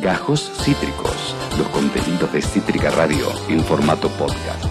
Gajos Cítricos, los contenidos de Cítrica Radio en formato podcast.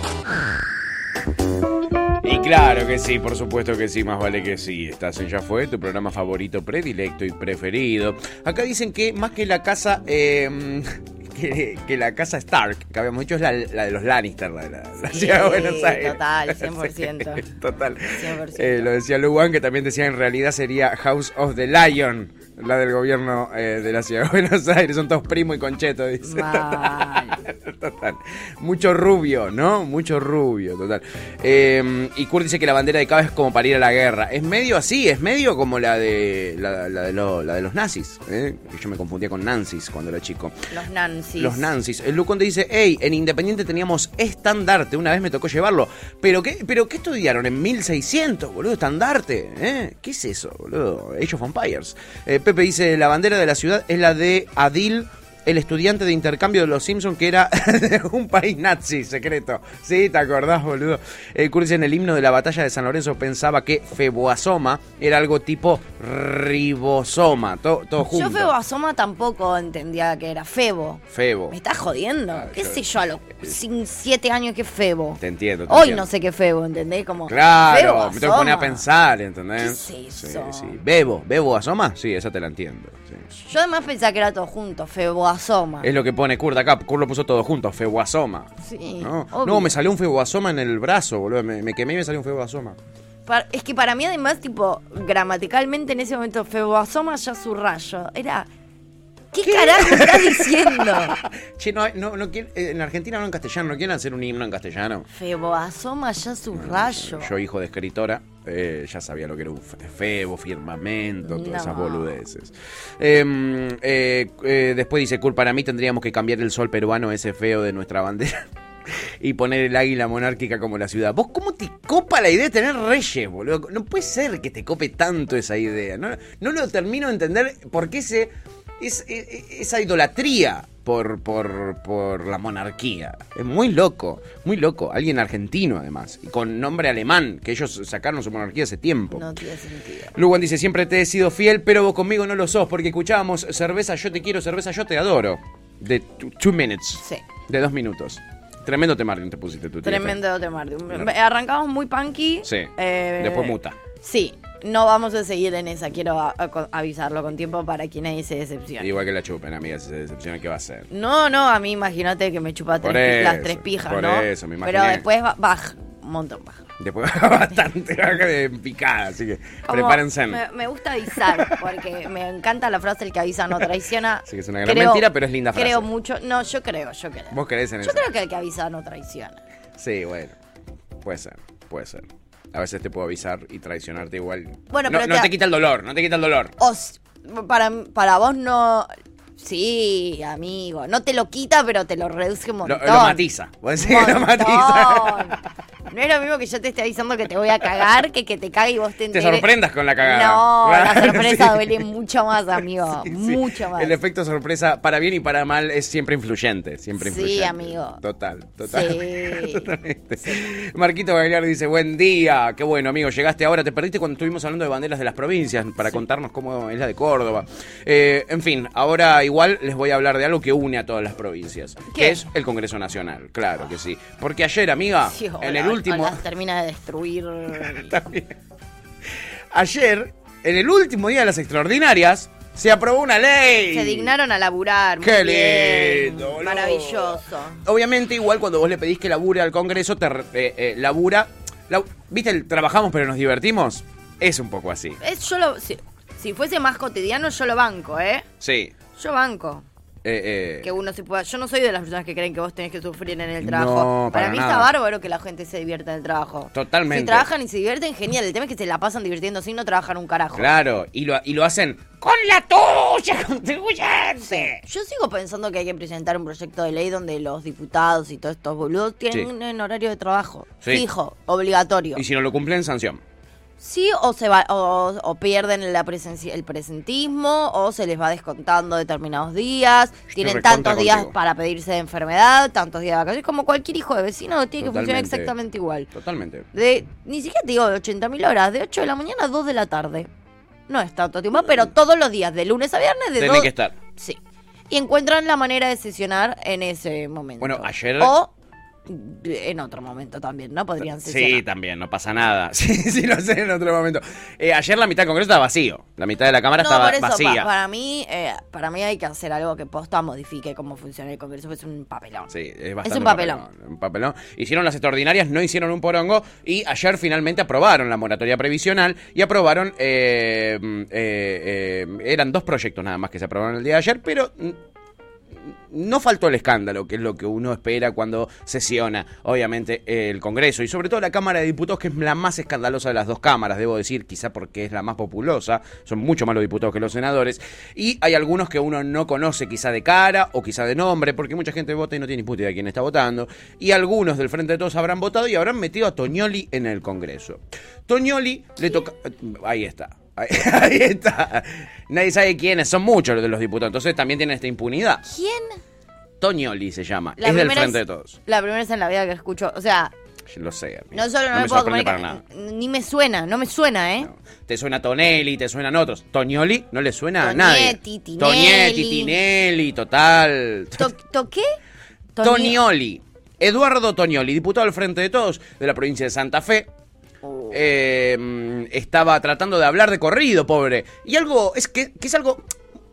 Y claro que sí, por supuesto que sí, más vale que sí. Estás en Ya Fue, tu programa favorito, predilecto y preferido. Acá dicen que más que la casa... eh, que, que la casa Stark, que habíamos dicho, es la, la de los Lannister, la de la, la Sí, ciudad de Buenos Aires. total, 100%. Sí, total. 100%. Eh, lo decía Luwan, que también decía en realidad sería House of the Lion, la del gobierno eh, de la ciudad de Buenos Aires. Son todos primo y concheto, dice. Total. Mucho rubio, ¿no? Mucho rubio, total. Eh, y Kurt dice que la bandera de Cava es como para ir a la guerra. Es medio así, es medio como la de la, la de, lo- la de los nazis. ¿eh? Yo me confundía con Nancy's cuando era chico. Los Nancy. Los Nancy's. El Luconde dice, hey, en Independiente teníamos estandarte. Una vez me tocó llevarlo. ¿Pero qué, pero qué estudiaron? En 1600, boludo, estandarte. ¿eh? ¿Qué es eso, boludo? Age of Empires. Eh, Pepe dice, la bandera de la ciudad es la de Adil el estudiante de intercambio de los Simpsons que era de un país nazi secreto. Sí, ¿te acordás, boludo? El Kurt dice, en el himno de la batalla de San Lorenzo pensaba que Feboasoma era algo tipo ribosoma. Todo, todo junto. Yo Febo Asoma tampoco entendía que era Febo. Febo. Me estás jodiendo. Claro, ¿Qué yo- sé yo a los sin- siete años que Febo? Te entiendo. te Hoy entiendo. no sé qué Febo, ¿entendés? Como Claro, Febo me tengo que poner a pensar, ¿entendés? ¿Qué es Sí, sí. ¿Bebo? ¿Bebo asoma? Sí, esa te la entiendo. Sí. Yo además pensaba que era todo junto, Febo Asoma. Es lo que pone Kurt acá. Kurt lo puso todo junto, feboasoma. Sí, ¿No? me salió un feboasoma en el brazo, boludo. Me, me quemé y me salió un feboasoma. Pa- Es que para mí además, tipo, gramaticalmente en ese momento Febo Asoma ya su rayo. Era... ¿Qué, carajo estás diciendo? Che, no, no, no eh, en Argentina no en castellano, ¿no quieren hacer un himno en castellano? Febo Asoma ya su rayo. Yo, hijo de escritora, eh, ya sabía lo que era un fe- febo, firmamento, todas No. esas boludeces. Eh, eh, eh, después dice, Kurt, para mí tendríamos que cambiar el sol peruano ese feo de nuestra bandera. Y poner el águila monárquica como la ciudad. ¿Vos cómo te copa la idea de tener reyes, boludo? No puede ser que te cope tanto esa idea. No, no lo termino de entender por qué ese, es, es- esa idolatría por, por, por la monarquía. Es muy loco, muy loco. Alguien argentino, además. Y con nombre alemán, que ellos sacaron su monarquía hace tiempo. No tiene sentido. Lugan dice, siempre te he sido fiel, pero vos conmigo no lo sos, porque escuchábamos cerveza yo te quiero, cerveza yo te adoro. De two, two minutes. Sí. De dos minutos. Tremendo temardium te pusiste tú. Tremendo temardium. Arrancamos muy punky. Sí. Eh, Después muta. Sí. No vamos a seguir en esa. Quiero a- a- avisarlo con tiempo para quien ahí se decepcione. Igual que la chupen, amiga, si se decepciona, ¿qué va a hacer? No, no, a mí imagínate que me chupa tres las tres pijas, por ¿no? eso, me Pero imaginé. después ba- baja, un montón baja. Después bastante baja de picada, así que Como prepárense. Me, me gusta avisar, porque me encanta la frase el que avisa no traiciona. Sí, que es una gran mentira, pero es linda frase. Creo mucho, no, yo creo, yo creo. ¿Vos creés en Yo eso? creo que el que avisa no traiciona. Sí, bueno. Puede ser, puede ser. A veces te puedo avisar y traicionarte igual. Bueno, no, pero no te- te quita el dolor, no te quita el dolor. O s- para, para vos no. Sí, amigo. No te lo quita, pero te lo reduce un montón. lo matiza. Vos decís que lo matiza. No es lo mismo que yo te esté avisando que te voy a cagar que que te cague y vos te Te enteres. sorprendas con la cagada. No, la sorpresa sí. duele mucho más, amigo. Sí, sí. mucho más. El efecto sorpresa, para bien y para mal, es siempre influyente. Siempre Sí, influyente. amigo. Total, total. Sí. Totalmente. Marquito Bailar dice, buen día. Qué bueno, amigo. Llegaste ahora. Te perdiste cuando estuvimos hablando de banderas de las provincias para contarnos cómo es la de Córdoba. Eh, en fin, ahora igual les voy a hablar de algo que une a todas las provincias. ¿Qué? Que es el Congreso Nacional. Claro que sí. Porque ayer, amiga, Sí, en el último... ojalá termina de destruir. También. Ayer, en el último día de las extraordinarias, se aprobó una ley. Se dignaron a laburar. Qué bien. lindo, boludo. Maravilloso. Obviamente, igual cuando vos le pedís que labure al Congreso, te eh, eh, labura. ¿Viste el trabajamos pero nos divertimos? Es un poco así. Es, yo lo, si, si fuese más cotidiano, yo lo banco, ¿eh? Sí. Yo banco. Eh, eh, Que uno se pueda. Yo no soy de las personas que creen que vos tenés que sufrir en el trabajo. No, para mí nada. está bárbaro que la gente se divierta en el trabajo. Totalmente. Si trabajan y se divierten, genial. El tema es que se la pasan divirtiendo sin no trabajar un carajo. Claro, y lo, y lo hacen con la tuya, contribuyente. Yo sigo pensando que hay que presentar un proyecto de ley donde los diputados y todos estos boludos tienen Sí. un, un horario de trabajo Sí. fijo, obligatorio. Y si no lo cumplen, sanción. Sí, o se va, o, o pierden la presencia, el presentismo, o se les va descontando determinados días, tienen tantos días contigo. para pedirse de enfermedad, tantos días de vacaciones, como cualquier hijo de vecino tiene que funcionar exactamente igual. Totalmente. De, ni siquiera te digo de 80.000 horas, de 8 de la mañana a 2 de la tarde. No es tanto tiempo, pero todos los días, de lunes a viernes, de dos- que estar. Sí. y encuentran la manera de sesionar en ese momento. Bueno, ayer- O en otro momento también, ¿no? Podrían sesionar. Sí, también, no pasa nada. Sí, sí, lo sé en otro momento. Eh, ayer la mitad del Congreso estaba vacío. La mitad de la Cámara No, estaba por eso, pa- vacía. para mí, eh, para mí hay que hacer algo que posta modifique cómo funciona el Congreso, porque es un papelón. Sí, es bastante un papelón. Un papelón. Hicieron las extraordinarias, no hicieron un porongo y ayer finalmente aprobaron la moratoria previsional y aprobaron, eh, mm, eh, eran dos proyectos nada más que se aprobaron el día de ayer, pero mm, no faltó el escándalo, que es lo que uno espera cuando sesiona, obviamente, el Congreso y sobre todo la Cámara de Diputados, que es la más escandalosa de las dos cámaras, debo decir, quizá porque es la más populosa, son mucho más los diputados que los senadores, y hay algunos que uno no conoce quizá de cara o quizá de nombre, porque mucha gente vota y no tiene ni puta idea de quién está votando, y algunos del Frente de Todos habrán votado y habrán metido a Toñoli en el Congreso. Toñoli le toca... Ahí está. Ahí, está. Nadie sabe quiénes, son muchos los de los diputados, entonces también tienen esta impunidad. ¿Quién? Toñoli se llama, La es del Frente de es- Todos. La primera vez en la vida que escucho, o sea, Yo lo sé. amigo. no solo no, me me puedo comunicar, para nada. ni me suena, no me suena, ¿eh? No. Te suena Tonelli, te suenan otros. Toñoli no le suena a nadie. Tinelli. Tonietti, Tinelli, total. To- ¿Toqué? Toni- Tonioli. Eduardo Tonioli, diputado del Frente de Todos de la provincia de Santa Fe. Eh, estaba tratando de hablar de corrido, pobre. Y algo, es que, que es algo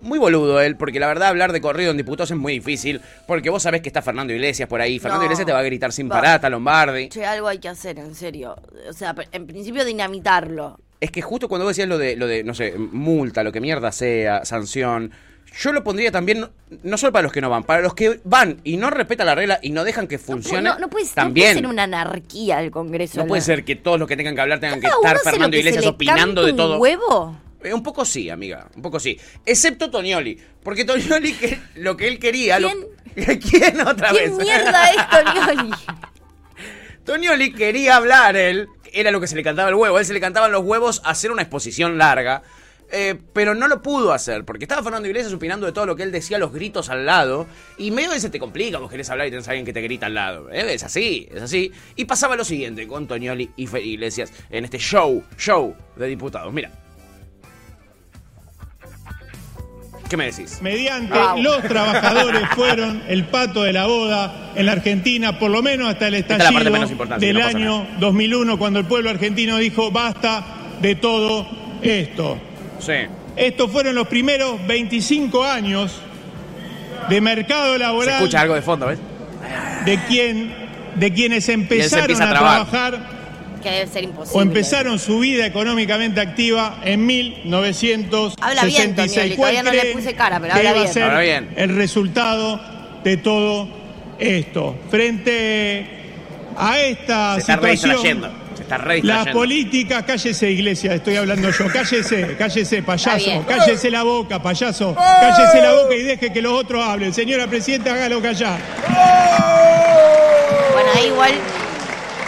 muy boludo él, porque la verdad hablar de corrido en diputados es muy difícil, porque vos sabés que está Fernando Iglesias por ahí. Fernando No. Iglesias te va a gritar sin Va. parata, Lombardi. Che, algo hay que hacer, en serio. O sea, en principio dinamitarlo. Es que justo cuando vos decías lo de, lo de, no sé, multa, lo que mierda sea, sanción, yo lo pondría también, no- no solo para los que no van, para los que van y no respetan la regla y no dejan que funcione. No, no, puede, no también. puede ser una anarquía el Congreso. No puede ser que todos los que tengan que hablar tengan que estar Fernando Iglesias le opinando de un todo. huevo? Eh, un poco sí, amiga, un poco sí. Excepto Tonioli, porque Tonioli que, lo que él quería... lo- ¿Quién otra ¿Qué vez? mierda es Tonioli? Tonioli quería hablar, él, era lo que se le cantaba el huevo, a él se le cantaban los huevos hacer una exposición larga, eh, pero no lo pudo hacer, porque estaba Fernando Iglesias opinando de todo lo que él decía, los gritos al lado, y medio que se te complica, vos querés hablar y tenés a alguien que te grita al lado, ¿eh? es así, es así. Y pasaba lo siguiente con Tonioli y Fe Iglesias en este show, show de diputados, mira. ¿Qué me decís? Mediante Wow. los trabajadores fueron el pato de la boda en la Argentina, por lo menos hasta el es la parte estallido menos importante, del no año 2001, cuando el pueblo argentino dijo basta de todo esto. Sí. Estos fueron los primeros 25 años de mercado Se laboral escucha algo de fondo, ¿ves? de quien de quienes empezaron a trabajar Que debe ser imposible. o empezaron su vida económicamente activa en 1966. Habla bien, Tonioli, ¿Cuál todavía no le puse cara, pero habla bien. a ser Habla bien. el resultado de todo esto? Frente a esta Se está situación, redistrayendo. Está las redistrayendo. políticas, cállese iglesia, estoy hablando yo, cállese, cállese payaso, cállese la boca, payaso, cállese la boca y deje que los otros hablen. Señora Presidenta, hágalo callar. Bueno, ahí igual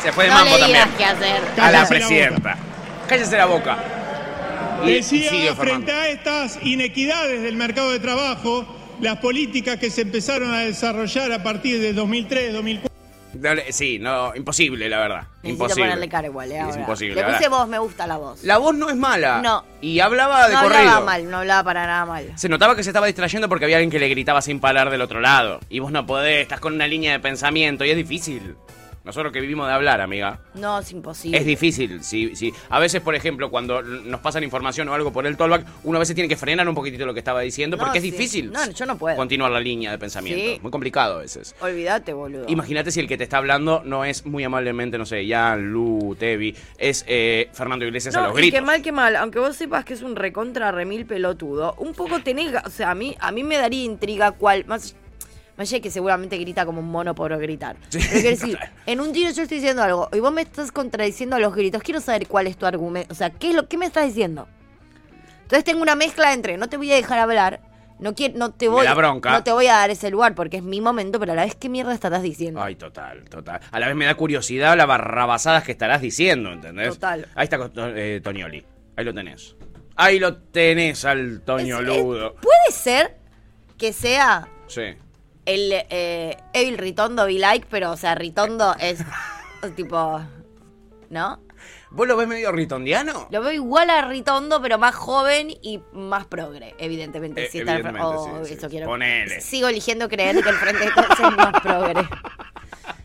Se fue de no mambo le también. digas qué hacer. A la Cállese la presidenta. Cállese la boca. Y- y Decía, Fernando. frente a estas inequidades del mercado de trabajo, las políticas que se empezaron a desarrollar a partir de 2003, 2004, Dale, Sí, no, imposible, la verdad. Necesito imposible. ponerle cara igual, eh, Es imposible. Le puse voz, me gusta la voz. La voz no es mala. No. Y hablaba de no corrido. hablaba mal, no hablaba para nada mal. Se notaba que se estaba distrayendo porque había alguien que le gritaba sin parar del otro lado. Y vos no podés, estás con una línea de pensamiento y es difícil. Nosotros que vivimos de hablar, amiga. No, es imposible. Es difícil, sí, sí. A veces, por ejemplo, cuando nos pasan información o algo por el tollback, uno a veces tiene que frenar un poquitito lo que estaba diciendo No, porque es sí. difícil. No, yo no puedo. Continuar la línea de pensamiento. Sí. Muy complicado a veces. Olvídate, boludo. Imagínate si el que te está hablando no es muy amablemente, no sé, Jan, Lu, Tevi, es eh, Fernando Iglesias a No, los gritos. que mal que mal, aunque vos sepas que es un recontra remil pelotudo, un poco tenés, o sea, a mí, a mí me daría intriga cuál, más, de que seguramente grita como un mono por gritar. Sí, Pero quiero decir, en un tiro yo estoy diciendo algo y vos me estás contradiciendo a los gritos, quiero saber cuál es tu argumento, o sea, ¿qué es lo que me estás diciendo? Entonces tengo una mezcla entre no te voy a dejar hablar, no quiero, no te voy, da bronca. no te voy a dar ese lugar porque es mi momento, pero a la vez qué mierda estás diciendo. Ay, total, total. A la vez me da curiosidad las barrabasadas que estarás diciendo, ¿entendés? Total. Ahí está eh, Tonioli. Ahí lo tenés. Ahí lo tenés al Es- Toñoludo. es- puede ser que sea Sí. El eh, Evil Ritondo be like, pero o sea, Ritondo es tipo, ¿no? ¿Vos lo ves medio ritondiano? Lo veo igual a Ritondo, pero más joven y más progre, evidentemente. Eh, Si está oh, sí, sí, eso sí. quiero- Ponele. Sigo eligiendo creer que el Frente de Todos es más progre.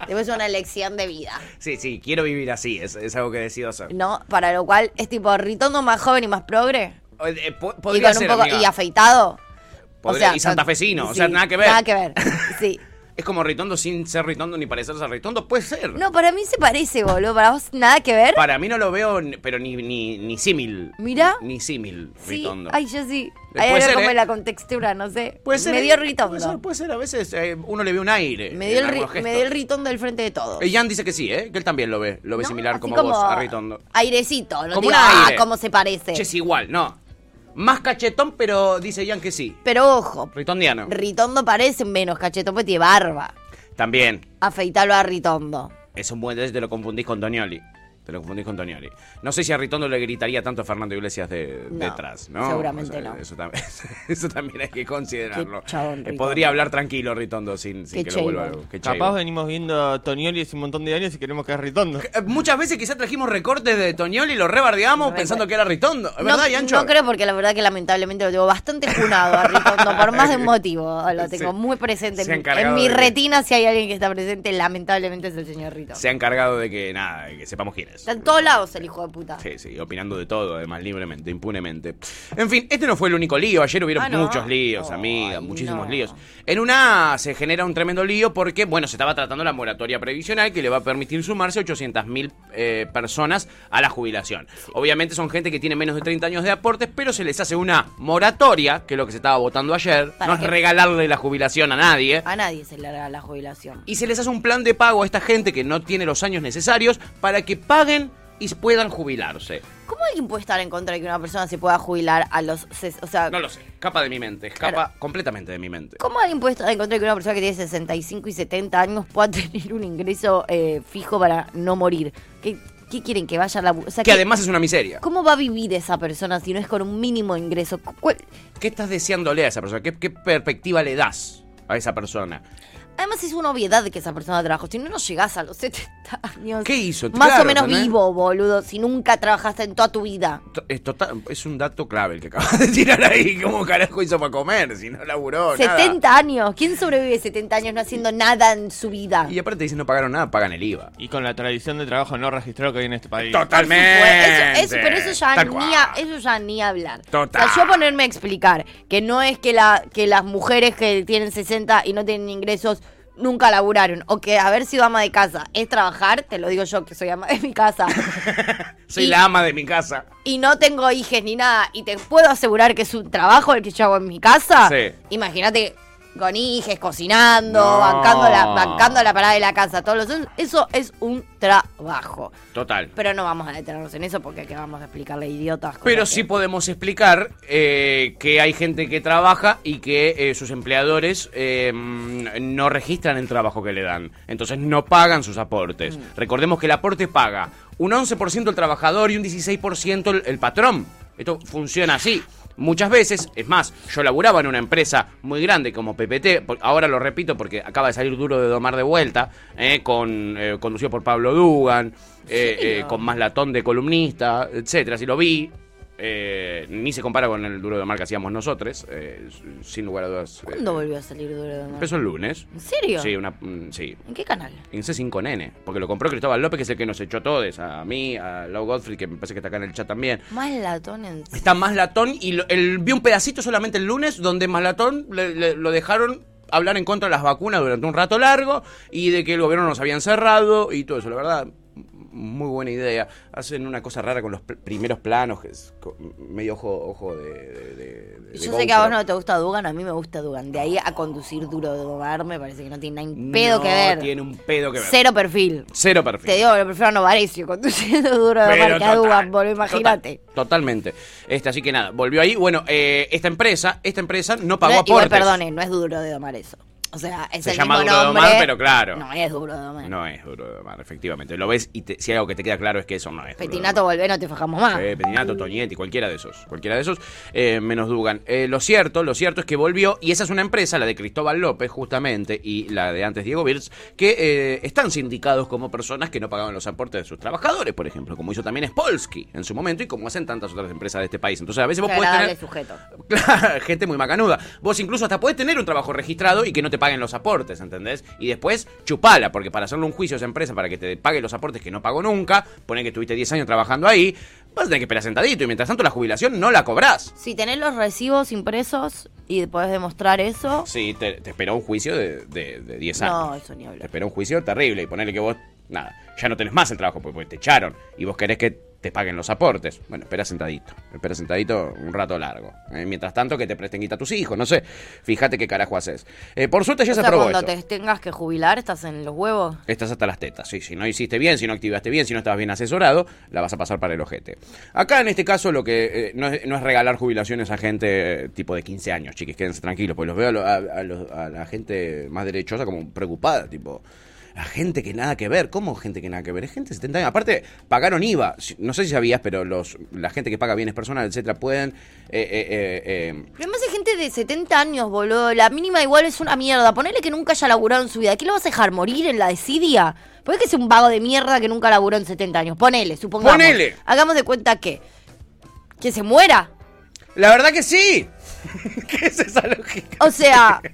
Debe ser una elección de vida. Sí, sí, quiero vivir así, es, es algo que decido hacer. ¿No? Para lo cual es tipo Ritondo más joven y más progre. Eh, po- Y un ser, poco. amiga. Y afeitado. Podría- y santafesino, o sea, nada que ver. Nada que ver. Sí. Es como Ritondo sin ser Ritondo ni parecerse a Ritondo. Puede ser. No, para mí se parece, boludo. Para vos nada que ver. Para mí no lo veo, pero ni, ni, ni símil. Mirá. Ni símil, Sí, Ritondo. ay, yo sí. Eh, Hay puede algo ser, como ¿eh? la contextura, no sé. Puede ser. Me ¿eh? dio Puede ritondo. ser, puede ser. A veces eh, uno le ve un aire. Me dio, el me dio ritondo del frente de todos. Eh, Jan dice que sí, ¿eh? Que él también lo ve. Lo ve ¿No? similar como, vos a Ritondo. Airecito, no Como digo, un ah, cómo se parece. Es igual, no. Más cachetón, pero dice Jan que sí. Pero ojo, Ritondiano. Ritondo parece menos cachetón porque tiene barba. También. Afeitalo a Ritondo. Es un buen te lo confundís con Tonioli. Te lo confundís con Tonioli. No sé si a Ritondo le gritaría tanto a Fernando Iglesias de, No, detrás, ¿no? seguramente no. Eso también, eso también hay que considerarlo. Chabón, Eh, podría hablar tranquilo Ritondo sin, que lo vuelva algo. Qué Capaz venimos viendo Tonioli hace un montón de años y queremos que es Ritondo. Eh, Muchas veces quizás trajimos recortes de Tonioli y lo rebardeamos pensando que era Ritondo. ¿Es no, verdad, Yancho? no creo porque la verdad que lamentablemente lo tengo bastante junado a Ritondo por más de un motivo. Lo tengo Sí. muy presente. En, en mi de retina si hay alguien que está presente, lamentablemente es el señor Ritondo. Se ha encargado de que, nada, de que sepamos quién es. Está en todos lados el hijo de puta. Sí, sí, opinando de todo, además, libremente, impunemente. En fin, este no fue el único lío. Ayer hubieron Ah, ¿no? muchos líos, amiga, muchísimos no. líos. En una se genera un tremendo lío porque, bueno, se estaba tratando la moratoria previsional que le va a permitir sumarse 800.000 eh, personas a la jubilación. Obviamente son gente que tiene menos de 30 años de aportes, pero se les hace una moratoria, que es lo que se estaba votando ayer. ¿Para No es regalarle la jubilación a nadie. A nadie se le hará la jubilación. Y se les hace un plan de pago a esta gente que no tiene los años necesarios para que paguen y puedan jubilarse. ¿Cómo alguien puede estar en contra de que una persona se pueda jubilar a los... O sea, No lo sé, escapa de mi mente, escapa Claro. completamente de mi mente. ¿Cómo alguien puede estar en contra de que una persona que tiene 65 y 70 años pueda tener un ingreso eh, fijo para no morir? ¿Qué, qué quieren? Que vaya a la... O sea, Que ¿qué- además es una miseria. ¿Cómo va a vivir esa persona si no es con un mínimo ingreso? ¿Cuál- ¿Qué estás deseándole a esa persona? ¿Qué, qué perspectiva le das a esa persona? Además es una obviedad de que esa persona trabaja. Si no, no llegás a los 70 años. ¿Qué hizo? Más Claro, o menos vivo, boludo. Si nunca trabajaste en toda tu vida. Es, total- es un dato clave el que acabas de tirar ahí. ¿Cómo carajo hizo para comer si no laburó? nada? 70 años. ¿Quién sobrevive 70 años no haciendo nada en su vida? Y aparte dicen no pagaron nada, pagan el IVA. Y con la tradición de trabajo no registrado que hay en este país. Totalmente. Eso, eso- pero eso ya, ni a, eso ya ni hablar. Total. O sea, yo ponerme a explicar que no es que, la, que las mujeres que tienen 60 y no tienen ingresos nunca laburaron. O que haber sido ama de casa es trabajar, te lo digo yo que soy ama de mi casa. Soy Y- la ama de mi casa. y no tengo hijos ni nada. Y te puedo asegurar que es un trabajo el que yo hago en mi casa. Sí. Imagínate con hijes, cocinando, No. bancando, la, bancando la parada de la casa, todos los Eso es un trabajo. Total. Pero no vamos a detenernos en eso porque que vamos a explicarle idiotas. Pero que- sí podemos explicar eh, que hay gente que trabaja y que eh, sus empleadores eh, mm, no registran el trabajo que le dan. Entonces no pagan sus aportes. Recordemos que el aporte paga un 11% el trabajador y un 16% el, el patrón. Esto funciona así. Muchas veces, es más, yo laburaba en una empresa muy grande como PPT, ahora lo repito porque acaba de salir duro de domar de vuelta, eh, con, eh, conducido por Pablo Dugan, eh, eh, con más latón de columnista, etcétera. Si lo vi, eh, ni se compara con el duro de domar que hacíamos nosotros, eh, sin lugar a dudas. eh, ¿Cuándo volvió a salir duro de Omar? Empezó el lunes. ¿En serio? Sí, una, mm, sí. ¿En qué canal? En C5N, porque lo compró Cristóbal López, que es el que nos echó todos, a mí, a Lau Godfrey, que me parece que está acá en el chat también. Más latón en... Está Maslatón y lo- el, vi un pedacito solamente el lunes donde Maslatón le- le- lo dejaron hablar en contra de las vacunas durante un rato largo y de que el gobierno nos había encerrado y todo eso. La verdad, muy buena idea. Hacen una cosa rara con los pr- primeros planos, que es medio ojo, ojo de, de- de- de Yo sé que a vos no te gusta Dugan, a mí me gusta Dugan. De ahí a conducir duro de Omar me parece que no tiene nada pedo No que ver. tiene un pedo que ver. Cero perfil. Cero perfil. Te digo, lo prefiero a Novarecio conduciendo duro de Pero Omar que a Dugan, boludo, imagínate. total, totalmente. Este, así que nada, volvió ahí. Bueno, eh, esta empresa, esta empresa no pagó No, igual, aportes. perdone, no es duro de Omar eso. O sea, es Se el llama mismo duro de nombre. domar, pero claro. No es duro de domar. No es duro de domar, efectivamente. Lo ves y te- si algo que te queda claro es que eso no es. de Petinato, volvé, no te fajamos más. Eh, Petinato, Toñetti, cualquiera de esos. Cualquiera de esos, eh, menos Dugan. Eh, lo cierto, lo cierto es que volvió, y esa es una empresa, la de Cristóbal López, justamente, y la de antes Diego Birz, que eh, están sindicados como personas que no pagaban los aportes de sus trabajadores, por ejemplo, como hizo también Spolsky en su momento y como hacen tantas otras empresas de este país. Entonces, a veces vos podés tener. sujeto. Gente muy macanuda. Vos incluso hasta podés tener un trabajo registrado y que no te paguen los aportes, ¿entendés? Y después chupala, porque para hacerle un juicio a esa empresa para que te pague los aportes que no pagó nunca, pone que estuviste 10 años trabajando ahí, vas a tener que esperar sentadito y mientras tanto la jubilación no la cobrás. Si tenés los recibos impresos y podés demostrar eso, Sí, te, te esperó un juicio de, de, de 10 años. no, eso ni Te hablar. esperó un juicio terrible y ponerle que vos, nada, ya no tenés más el trabajo porque, porque te echaron y vos querés que te paguen los aportes. Bueno, espera sentadito, espera sentadito un rato largo. Eh, mientras tanto que te presten guita a tus hijos, no sé. Fíjate qué carajo haces. Eh, por suerte ya O se sea, aprobó cuando esto. te tengas que jubilar, estás en los huevos. Estás hasta las tetas, sí. Si no hiciste bien, si no activaste bien, si no estabas bien asesorado, la vas a pasar para el ojete. Acá, en este caso, lo que eh, no, es, no es regalar jubilaciones a gente eh, tipo de 15 años, chiquis, quédense tranquilos, pues los veo a, a- a los- a la gente más derechosa como preocupada, tipo... La gente que nada que ver, ¿cómo gente que nada que ver? Es gente de 70 años. Aparte, pagaron IVA. No sé si sabías, pero los la gente que paga bienes personales, etcétera, pueden. eh, eh, eh, eh, Pero además hay gente de 70 años, boludo. La mínima igual es una mierda. Ponele que nunca haya laburado en su vida. ¿Qué lo vas a dejar morir en la desidia? ¿Por qué que es un vago de mierda que nunca laburó en 70 años? Ponele, supongamos. Ponele. Hagamos de cuenta que. Que se muera. La verdad que sí. ¿Qué es esa lógica? O sea.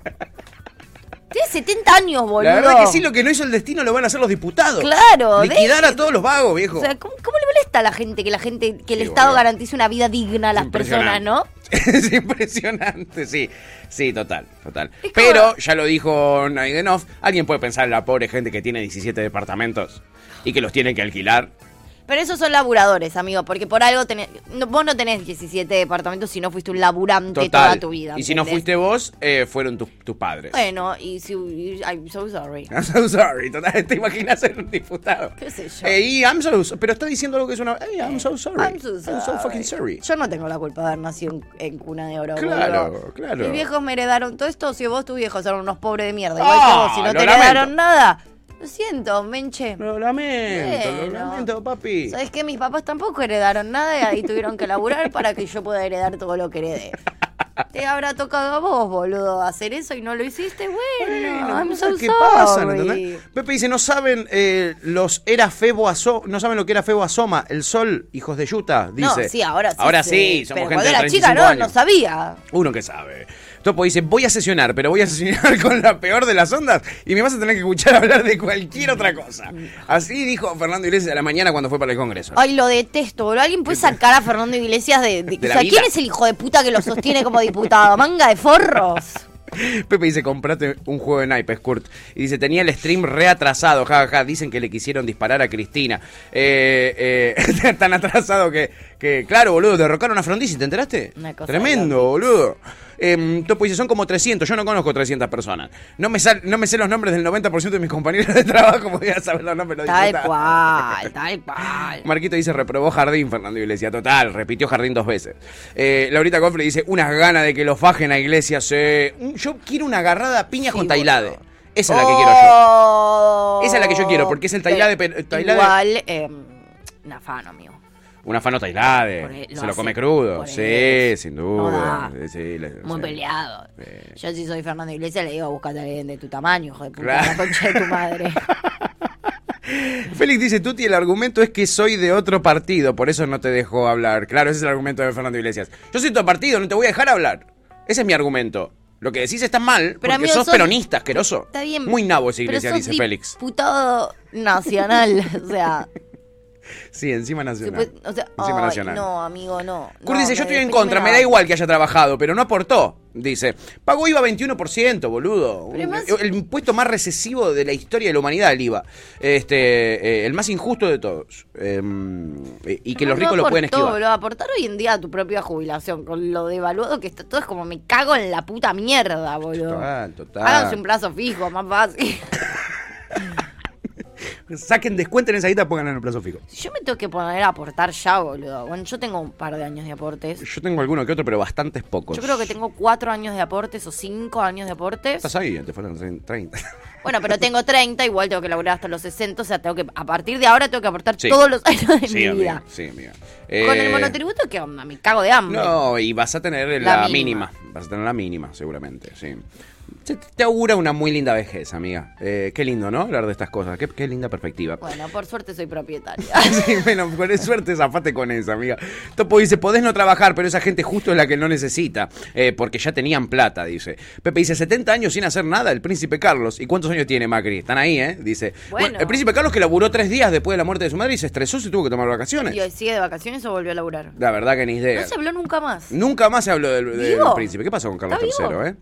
Tiene 70 años, boludo. La verdad que sí, lo que no hizo el destino lo van a hacer los diputados. Claro, Liquidar a todos los vagos, viejo. O sea, ¿cómo, cómo le molesta a la gente que la gente que el Sí, Estado boludo. garantice una vida digna a las personas, no? es impresionante, sí. Sí, total, total. Es como- Pero, ya lo dijo Naidenov, alguien puede pensar en la pobre gente que tiene 17 departamentos y que los tiene que alquilar. Pero esos son laburadores, amigo, porque por algo tenés, no- vos no tenés 17 departamentos si no fuiste un laburante Total. toda tu vida. y si no ¿entendés? fuiste vos, eh, fueron tus, tus padres. Bueno, y si. y- I'm so sorry. I'm so sorry, total, te imaginas ser un diputado. ¿Qué sé yo? Eh, y I'm so, pero está diciendo algo que es una. Hey, I'm so sorry. I'm so sorry. fucking sorry. Yo no tengo la culpa de haber nacido en, en cuna de oro. Claro, boludo. claro. Mis viejos me heredaron todo esto. Si vos, tus viejos eran unos pobres de mierda. Igual Ah, que vos, si no lo te lamento. heredaron nada. Lo siento, menche. Lo lamento, lo Bueno. lamento, papi. ¿Sabes qué? Mis papás tampoco heredaron nada y ahí tuvieron que laburar para que yo pueda heredar todo lo que heredé. Te habrá tocado a vos, boludo, hacer eso y no lo hiciste. Bueno, Bueno, I'm so sorry. ¿entendés? Pepe dice, no saben eh, los era Febo Aso no saben lo que era Febo Asoma, el sol, hijos de Utah, dice. No, sí, ahora sí. Ahora sé, sí, somos pero gente cuando de era chica 35 no, años. no sabía. Uno que sabe. Topo dice, voy a sesionar, pero voy a sesionar con la peor de las ondas y me vas a tener que escuchar hablar de cualquier otra cosa. Así dijo Fernando Iglesias a la mañana cuando fue para el Congreso. Ay, lo detesto, boludo. ¿Alguien puede sacar a Fernando Iglesias de... de- De o sea. ¿quién es el hijo de puta que lo sostiene como diputado? Manga de forros. Pepe dice, comprate un juego de naipes, Kurt. Y dice, tenía el stream reatrasado, jajaja. Dicen que le quisieron disparar a Cristina. Eh, eh, tan atrasado que, que, claro, boludo, derrocaron a Frondizi, ¿te enteraste? Una cosa Tremendo, loca. boludo. Eh, Topo dice, son como 300, yo no conozco 300 personas. No me, sal- no me sé los nombres del 90% de mis compañeros de trabajo, voy a saber los nombres Tal cual, tal cual. Marquito dice, reprobó Jardín, Fernando Iglesias. Total, repitió Jardín dos veces. Eh, Laurita Cofre dice, unas ganas de que lo fajen a Iglesias. eh. Yo quiero una agarrada a piña Sí, con Tailade. boludo. Esa es la que quiero yo. Oh. Esa es la que yo quiero, porque es el Tailade, pero- Tailade- Igual, eh, Nafano, amigo. Un afano Tailade. Porque lo Se lo hace come crudo. por Sí, él. sin duda. Sí, le- Muy sí. peleado. Sí. Yo si soy Fernando Iglesias le digo, búscate a alguien de tu tamaño, hijo de puta, Claro. la concha de tu madre. Félix dice, Tuti, el argumento es que soy de otro partido, por eso no te dejo hablar. Claro, ese es el argumento de Fernando Iglesias. Yo soy de otro partido, no te voy a dejar hablar. Ese es mi argumento. Lo que decís está mal, porque amigo, sos sos- peronista, asqueroso. Está bien. Muy nabo esa pero iglesia, sos dice Félix. diputado nacional, o sea... Sí, encima nacional. o sea, encima ay, nacional. no, amigo, no. Kurt no, dice, yo estoy en contra, me da igual que haya trabajado, pero no aportó. Dice, pagó IVA 21%, boludo. Además- El impuesto más recesivo de la historia de la humanidad, el IVA. Este, eh, el más injusto de todos. Eh, y que los ricos no lo pueden esquivar. boludo. Aportar hoy en día a tu propia jubilación, con lo devaluado que está todo, es como me cago en la puta mierda, boludo. Total, total. Háganse un plazo fijo, más fácil. Saquen, descuenten esa guita, pongan en el plazo fijo. Si yo me tengo que poner a aportar ya, boludo. Bueno, yo tengo un par de años de aportes. Yo tengo alguno que otro, pero bastantes pocos. Yo creo que tengo cuatro años de aportes o cinco años de aportes. Estás ahí, te faltan 30. Bueno, pero tengo 30, igual tengo que laburar hasta los 60, o sea, tengo que a partir de ahora tengo que aportar Sí. todos los años de sí, mi amiga, vida. sí, amiga. Con el Eh, monotributo, ¿qué onda? Me cago de hambre. No, y vas a tener la, La mínima. mínima. Vas a tener la mínima, seguramente, sí. Se- te augura una muy linda vejez, amiga. Eh, qué lindo, ¿no? Hablar de estas cosas. Qué, qué linda perspectiva. Bueno, por suerte soy propietaria. Sí, bueno, con suerte zafate con esa, amiga. Topo dice, podés no trabajar, pero esa gente justo es la que no necesita, eh, porque ya tenían plata, dice. Pepe dice, 70 años sin hacer nada, el príncipe Carlos. ¿Y cuántos años tiene Macri? Están ahí, ¿eh? Dice. Bueno. el príncipe Carlos que laburó tres días después de la muerte de su madre y se estresó, se tuvo que tomar vacaciones. ¿Y hoy sigue de vacaciones o volvió a laburar? La verdad que ni idea. No se habló nunca más. Nunca más se habló del, príncipe. ¿Qué pasó con Carlos. III, eh?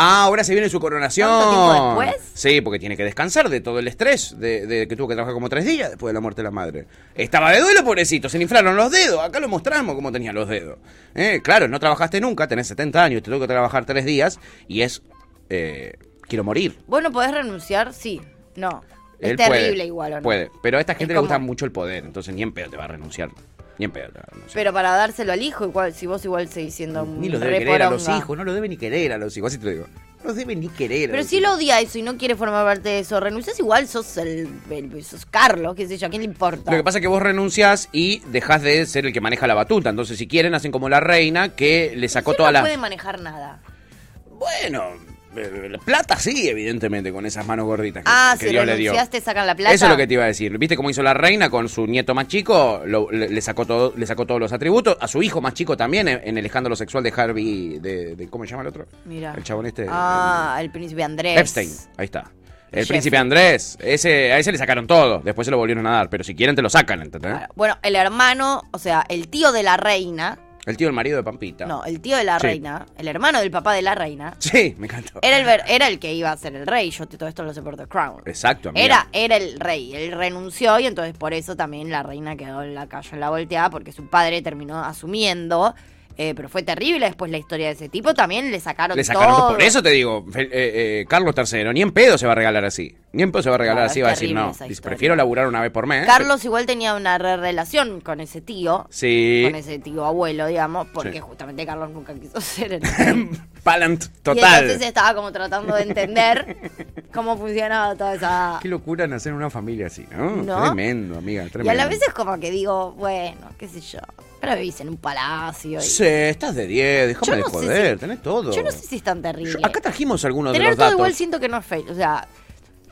Ah, ahora se viene su coronación. ¿Tanto tiempo después? Sí, porque tiene que descansar de todo el estrés, de, de que tuvo que trabajar como tres días después de la muerte de la madre. Estaba de duelo, pobrecito, se le inflaron los dedos. Acá lo mostramos cómo tenía los dedos. Eh, Claro, no trabajaste nunca, tenés 70 años, te tengo que trabajar tres días y es... eh, quiero morir. ¿Vos no podés renunciar? Sí. No. Es terrible puede, igual, ¿o no? Puede, pero a esta gente Es le gusta mucho el poder, entonces ni en pedo te va a renunciar. Ni en pedo. Pero para dárselo al hijo, igual, si vos igual seguís siendo un Ni los debe re querer a los hijos, no los debe ni querer a los hijos, así te lo digo. No los debe ni querer. Pero si él hijos. odia eso y no quiere formar parte de eso, renuncias igual, sos el, el- sos Carlos, qué sé yo, ¿a quién le importa? Lo que pasa es que vos renuncias y dejás de ser el que maneja la batuta. Entonces, si quieren, hacen como la reina que le sacó Él toda no la. puede manejar nada. Bueno, plata sí, evidentemente, con esas manos gorditas que, Ah, que si Dios le dio. sacan la plata. Eso es lo que te iba a decir. ¿Viste cómo hizo la reina con su nieto más chico? Lo- le, le sacó todo, le sacó todos los atributos. A su hijo más chico también, en, en el escándalo sexual de Harvey. De, de- ¿Cómo se llama el otro? Mira. El chabón este. Ah, el príncipe Andrés. Epstein, ahí está. El príncipe Andrés, ese, a ese le sacaron todo, después se lo volvieron a dar, pero si quieren te lo sacan, ¿entendés? Claro. Bueno, el hermano, o sea, el tío de la reina, El tío del marido de Pampita. no, el tío de la Sí. reina, el hermano del papá de la reina, Sí, me encantó. era el, era el que iba a ser el rey. Yo todo esto lo sé por The Crown. Exacto, amiga. Era, era el rey, él renunció y entonces por eso también la reina quedó en la calle en la volteada porque su padre terminó asumiendo, eh, pero fue terrible después la historia de ese tipo, también le sacaron, Le sacaron todo. Por eso te digo, eh, eh, Carlos III, ni en pedo se va a regalar así. Pedo se va a regalar Claro, así, va a decir no. Dice, prefiero laburar una vez por mes. Carlos igual tenía una re relación con ese tío, Sí. con ese tío abuelo, digamos, porque Sí. justamente Carlos nunca quiso ser el. Palant Y total. entonces estaba como tratando de entender cómo funcionaba toda esa... Qué locura nacer en una familia así, ¿no? ¿No? Tremendo, amiga, Y tremendo. a la vez es como que digo, bueno, qué sé yo, pero vivís en un palacio. y- Sí, estás de 10, déjame de no joder, si- tenés todo. Yo no sé si es tan terrible. Yo- acá trajimos algunos de los todo datos. igual siento que no es feliz. O sea,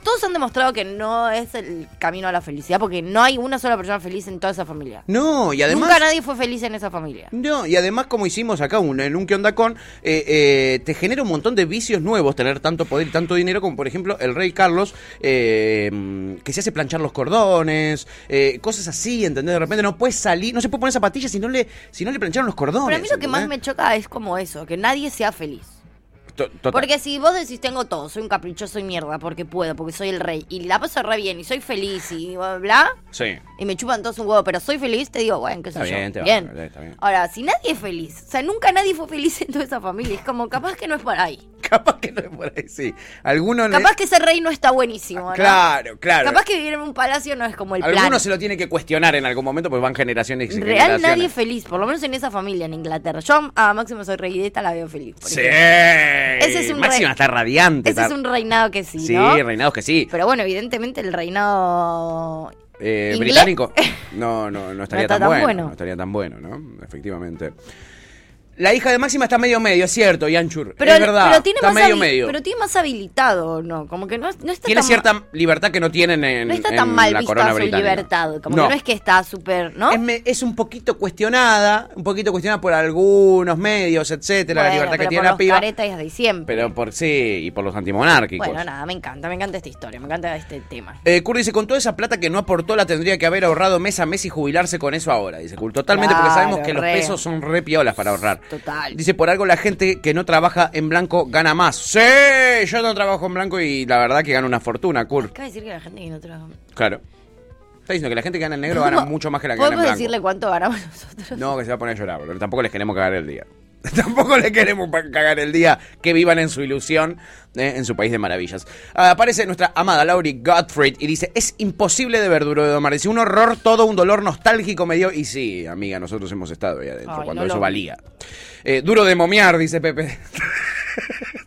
todos han demostrado que no es el camino a la felicidad porque no hay una sola persona feliz en toda esa familia. No, y además... Nunca nadie fue feliz en esa familia. No, y además, como hicimos acá un, en un que onda con, eh, eh, te genera un montón de vicios nuevos tener tanto poder y tanto dinero, como por ejemplo el rey Carlos, eh, que se hace planchar los cordones, eh, cosas así, ¿entendés? De repente no puede salir, no se puede poner zapatillas si no le, si no le plancharon los cordones. Pero a mí lo que más me choca es como eso, que nadie sea feliz. Total. Porque si vos decís tengo todo, soy un caprichoso y mierda, porque puedo, porque soy el rey, y la paso re bien, y soy feliz, y bla, bla, Sí. y me chupan todos un huevo, pero soy feliz, te digo, bueno, qué sé yo. bien, te va, bien. está bien. Ahora, si nadie es feliz, o sea, nunca nadie fue feliz en toda esa familia, es como capaz que no es por ahí. Capaz que no es por ahí, sí. Algunos... le- Capaz que ese rey no está buenísimo, ¿no? Claro, claro. Capaz que vivir en un palacio no es como el Algunos plan. se lo tiene que cuestionar en algún momento, pues van generaciones y Real generaciones. nadie es feliz, por lo menos en esa familia en Inglaterra. Yo a Máximo soy rey de esta la veo feliz. Sí. ejemplo. Ese es un Máxima rey- está radiante. Ese está- es un reinado que sí, Sí, ¿no? reinados que sí. Pero bueno, evidentemente el reinado Eh, británico. No, no, no estaría tan, tan bueno, bueno. No estaría tan bueno, ¿no? Efectivamente. La hija de Máxima está medio medio, es cierto, Yanchur. Pero, es verdad. pero tiene está más medio medio. Pero tiene más habilitado, ¿no? Como que no, no está Tiene tan cierta libertad que no tienen en No está en tan mal la vista su libertad. Como no. que no es que está súper, ¿no? Es, me- es un poquito cuestionada, un poquito cuestionada por algunos medios, etcétera, la libertad que tiene por la los piba. de siempre. Pero por sí, y por los antimonárquicos. Bueno, nada, me encanta, me encanta esta historia, me encanta este tema. Eh, Kurt dice, con toda esa plata que no aportó la tendría que haber ahorrado mes a mes y jubilarse con eso ahora. Dice Kurt, totalmente porque sabemos que los pesos son re piolas para ahorrar. Total. Dice, por algo la gente que no trabaja en blanco gana más. Sí, yo no trabajo en blanco y la verdad que gano una fortuna, Kurt. Acaba de decir que la gente que no trabaja. Claro. Está diciendo que la gente que gana en negro gana mucho más que la que gana en ¿Podemos blanco. decirle cuánto ganamos nosotros? No, que se va a poner a llorar, pero tampoco les queremos cagar el día. Tampoco le queremos cagar el día que vivan en su ilusión eh, en su país de maravillas. Ah, aparece nuestra amada Laurie Gottfried y dice: Es imposible de ver duro de domar. Dice: Un horror, todo un dolor nostálgico me dio. Y sí, amiga, nosotros hemos estado ahí adentro Ay, cuando no eso lo- valía. Eh, duro de momiar, dice Pepe.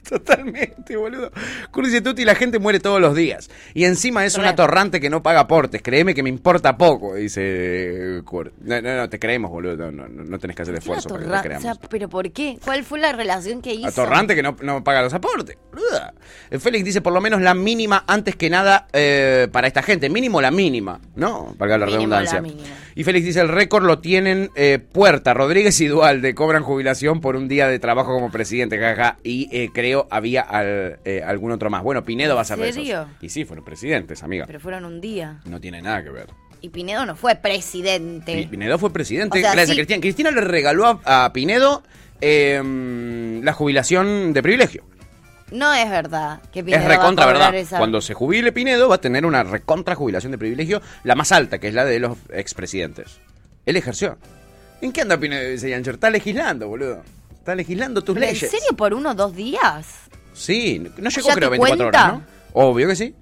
Totalmente, boludo. Cursi Tutti, la gente muere todos los días. Y encima es una Re. torrante que no paga aportes. Créeme que me importa poco, dice eh, Kurt. No, no, no, te creemos, boludo. No, no, no tenés que hacer esfuerzo para que te creamos. o sea, ¿pero por qué? ¿Cuál fue la relación que hizo? Atorrante que no, no paga los aportes. boluda. Eh, Félix dice por lo menos la mínima antes que nada eh, para esta gente. Mínimo la mínima, ¿no? Para la Mínimo redundancia. la mínima. Y Félix dice el récord lo tienen eh, Puerta, Rodríguez y Dualde. Cobran jubilación por un día de trabajo como presidente, jaja. Y eh, creo había al- eh, algún otro más. Bueno, Pinedo va a ser serio? Y sí, fueron presidentes, amiga. Pero fueron un día. No tiene nada que ver. Y Pinedo no fue presidente. Pi- Pinedo fue presidente O sea, gracias sí. a Cristina. Cristina le regaló a, a Pinedo eh, la jubilación de privilegio. No es verdad que Pinedo es recontra, va a cobrar ¿verdad? esa- Cuando se jubile Pinedo va a tener una recontra jubilación de privilegio, la más alta, que es la de los expresidentes. Él ejerció. ¿En qué anda Pinedo? Dice Yancher. Está legislando, boludo. Está legislando tus ¿Pero ¿En leyes. serio por uno o dos días? Sí, no llegó ¿Ya creo te 24 cuenta? horas, ¿no? Obvio que sí.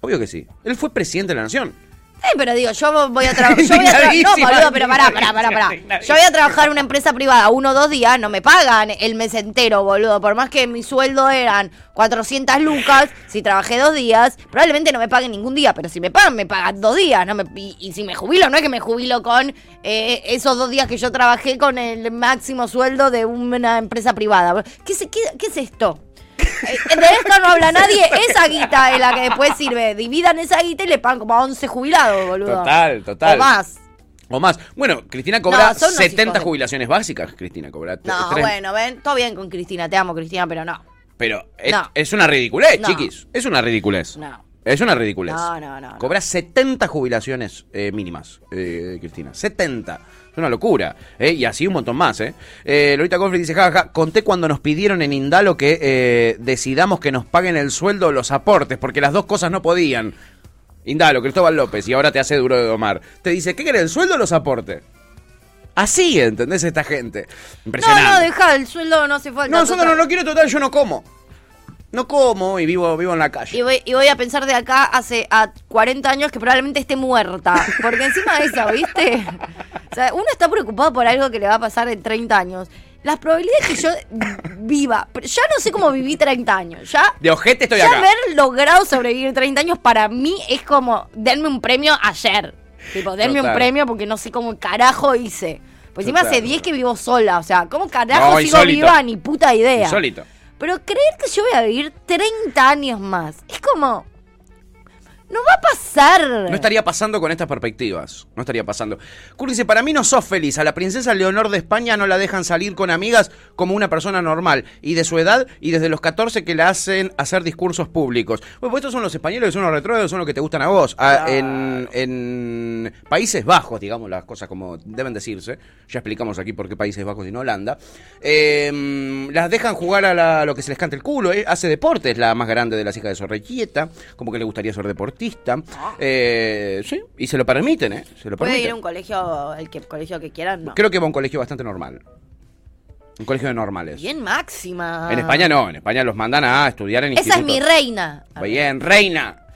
Obvio que sí. Él fue presidente de la nación. Eh, pero digo, yo voy a trabajar. Yo voy a tra- no, boludo, pero pará, pará, pará, pará. Yo voy a trabajar en una empresa privada uno o dos días, no me pagan el mes entero, boludo. Por más que mi sueldo eran 400 lucas, si trabajé dos días, probablemente no me paguen ningún día, pero si me pagan, me pagan dos días. No me, y, y si me jubilo, no es que me jubilo con eh, esos dos días que yo trabajé con el máximo sueldo de una empresa privada. ¿Qué, qué, qué es esto? Eh, De esto no habla nadie. Esa guita es la que después sirve. Dividan esa guita y le pagan como a 11 jubilados, boludo. Total, total. O más. O más. Bueno, Cristina cobra No, son unos 70 hijos de- jubilaciones básicas. Cristina cobra. No, tres- bueno, ven. Todo bien con Cristina. Te amo, Cristina, pero no. Pero es, No. es una ridiculez, No. chiquis. Es una ridiculez. No. Es una ridiculez. No, no, no. Cobra 70 jubilaciones eh, mínimas, eh, Cristina. 70. Es una locura. ¿eh? Y así un montón más. ¿eh? Eh, Lolita Goldfried dice, jaja, conté cuando nos pidieron en Indalo que eh, decidamos que nos paguen el sueldo o los aportes, porque las dos cosas no podían. Indalo, Cristóbal López, y ahora te hace duro de domar. Te dice, ¿qué querés, el sueldo o los aportes? Así, ¿entendés? Esta gente. Impresionante. No, no, deja, el sueldo no hace falta. No, total. no lo quiero total, yo no como. No como y vivo, vivo en la calle. Y voy, y voy a pensar de acá hace a 40 años que probablemente esté muerta. Porque encima de eso, ¿viste? O sea, uno está preocupado por algo que le va a pasar en 30 años. Las probabilidades que yo viva. Ya no sé cómo viví 30 años. Ya. De ojete estoy ya acá. haber logrado sobrevivir 30 años para mí es como denme un premio ayer. Tipo, denme un premio porque no sé cómo carajo hice. Pues encima hace 10 que vivo sola. O sea, ¿cómo carajo No, sigo insólito. viva? Ni puta idea. Insólito. Pero creer que yo voy a vivir 30 años más es como. No va a pasar. No estaría pasando con estas perspectivas. No estaría pasando. Kurt dice, para mí no sos feliz. A la princesa Leonor de España no la dejan salir con amigas como una persona normal. Y de su edad y desde los 14 que la hacen hacer discursos públicos. Bueno, pues estos son los españoles, que son los retrógrados, son los que te gustan a vos. Ah, en, en Países Bajos, digamos las cosas como deben decirse. Ya explicamos aquí por qué Países Bajos y no Holanda. Eh, las dejan jugar a la- lo que se les cante el culo. eh. Hace deporte, es la más grande de las hijas de Sorrequieta. Como que le gustaría ser deportista. Eh, sí, y se lo permiten, ¿eh? Se lo Puede permiten. ir a un colegio, el que, colegio que quieran, no. Creo que va a un colegio bastante normal. Un colegio de normales. Bien máxima. En España no, en España los mandan a estudiar en Esa es mi reina. Bien, reina.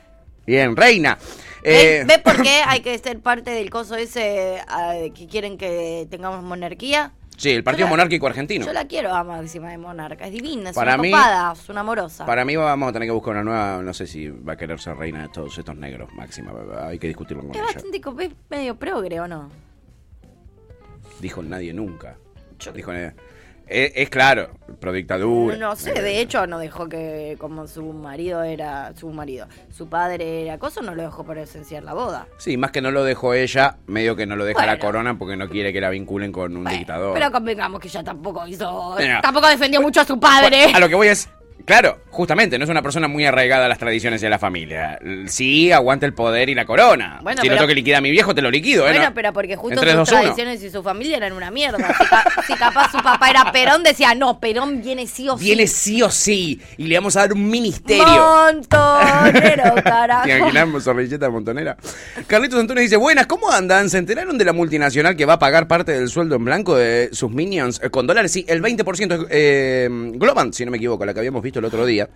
Bien, reina. ¿Ve, Eh, por qué hay que ser parte del coso ese ah, que quieren que tengamos monarquía? Sí, el Partido la- Monárquico Argentino. Yo la quiero a Máxima de Monarca. Es divina, es Para una mí- copada, es una amorosa. Para mí vamos a tener que buscar una nueva, no sé si va a querer ser reina de todos estos negros, máxima. Hay que discutirlo con Es ella. bastante es medio progre, ¿o no? Dijo nadie nunca. Dijo nadie. Es, es claro, pro dictadura. No, sé, de hecho no dejó que como su marido era, su marido, su padre era cosa, no lo dejó para esenciar la boda. Sí, más que no lo dejó ella, medio que no lo deja la corona porque no quiere que la vinculen con un Bueno, dictador. Pero convengamos que ella tampoco hizo, tampoco defendió mucho a su padre. A lo que voy es Claro, justamente, no es una persona muy arraigada a las tradiciones y a la familia. Sí, aguanta el poder y la corona. Bueno, si no pero- tengo que liquidar a mi viejo, te lo liquido, ¿eh? Bueno, No. pero porque justo sus tradiciones y su familia eran una mierda. Si, ca- si capaz su papá era Perón, decía, no, Perón viene sí o sí. Viene sí o sí y le vamos a dar un ministerio. Montonero, carajo. ¿Te imaginamos zorrilleta montonera? Carlitos Antunes dice, buenas, ¿cómo andan? ¿Se enteraron de la multinacional que va a pagar parte del sueldo en blanco de sus minions eh, con dólares? Sí, el 20% es eh, Globant, si no me equivoco, la que habíamos visto el otro día.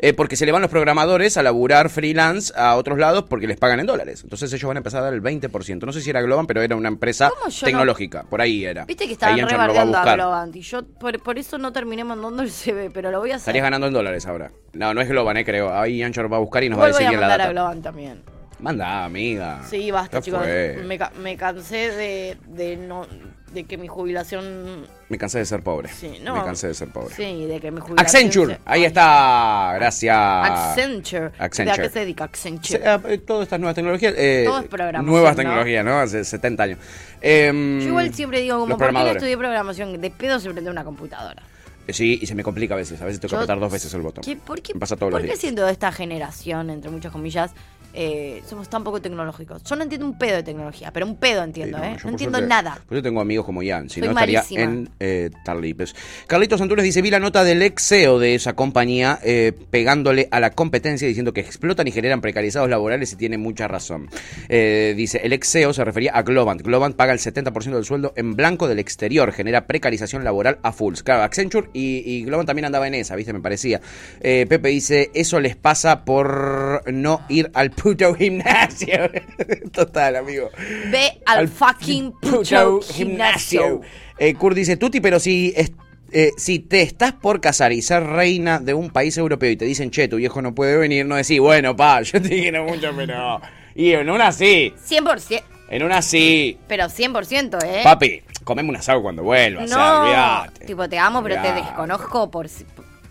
Eh, porque se le van los programadores a laburar freelance a otros lados porque les pagan en dólares. Entonces ellos van a empezar a dar el 20%. No sé si era Globant, pero era una empresa ¿Cómo yo no- tecnológica. Por ahí era. Viste que estaban a rebardeando a buscar. Globant y yo por, por eso no terminé mandando el CV, pero lo voy a hacer. Estarías ganando en dólares ahora. No, no es Globant, eh, creo. Ahí Anchor va a buscar y nos va a decir a bien la mandar a data. Globant también. Manda, amiga. Sí, basta, chicos. Me, me cansé de, de no de que mi jubilación Me cansé de ser pobre. sí, no. Me cansé de ser pobre. Sí, de que mi jubilación Accenture, se- ahí está. Gracias. Accenture. Accenture. ¿De a qué se dedica Accenture? ah, eh, todas estas nuevas tecnologías. eh, Todo es programación, Nuevas ¿no? tecnologías, ¿no? Hace 70 años. Em, Yo igual siempre digo, como, ¿por qué estudié programación? De pedo se prende una computadora. Eh, Sí, y se me complica a veces. A veces tengo que apretar dos veces el botón. ¿Qué- ¿Por qué, Me pasa todos por los qué días. siendo de esta generación, entre muchas comillas, eh, somos tan poco tecnológicos? Yo no entiendo un pedo de tecnología, pero un pedo entiendo, Sí, ¿eh? No entiendo suerte- nada. Pues yo tengo amigos como Ian, si Soy no estaría malísima. en eh, Tarlipes. Carlitos Antunes dice, vi la nota del ex CEO de esa compañía eh, pegándole a la competencia diciendo que explotan y generan precarizados laborales y tiene mucha razón. Eh, dice, el ex CEO se refería a Globant. Globant paga el 70% del sueldo en blanco del exterior, genera precarización laboral a fulls. Claro, Accenture y, y Globant también andaba en esa, ¿viste? Me parecía. Pepe dice, eso les pasa por no ir al puto gimnasio. Total, amigo Ve al, fucking puto gimnasio. Eh, Kurt dice, Tuti, pero si, es- eh, si te estás por casar y ser reina de un país europeo y te dicen, che, tu viejo no puede venir, no decís, bueno, pa, yo te quiero mucho, pero... Y en una sí, 100%, en una sí. pero 100%, ¿eh? Papi, comeme un asado cuando vuelvas, o sea, no, tipo, te amo, pero te desconozco por...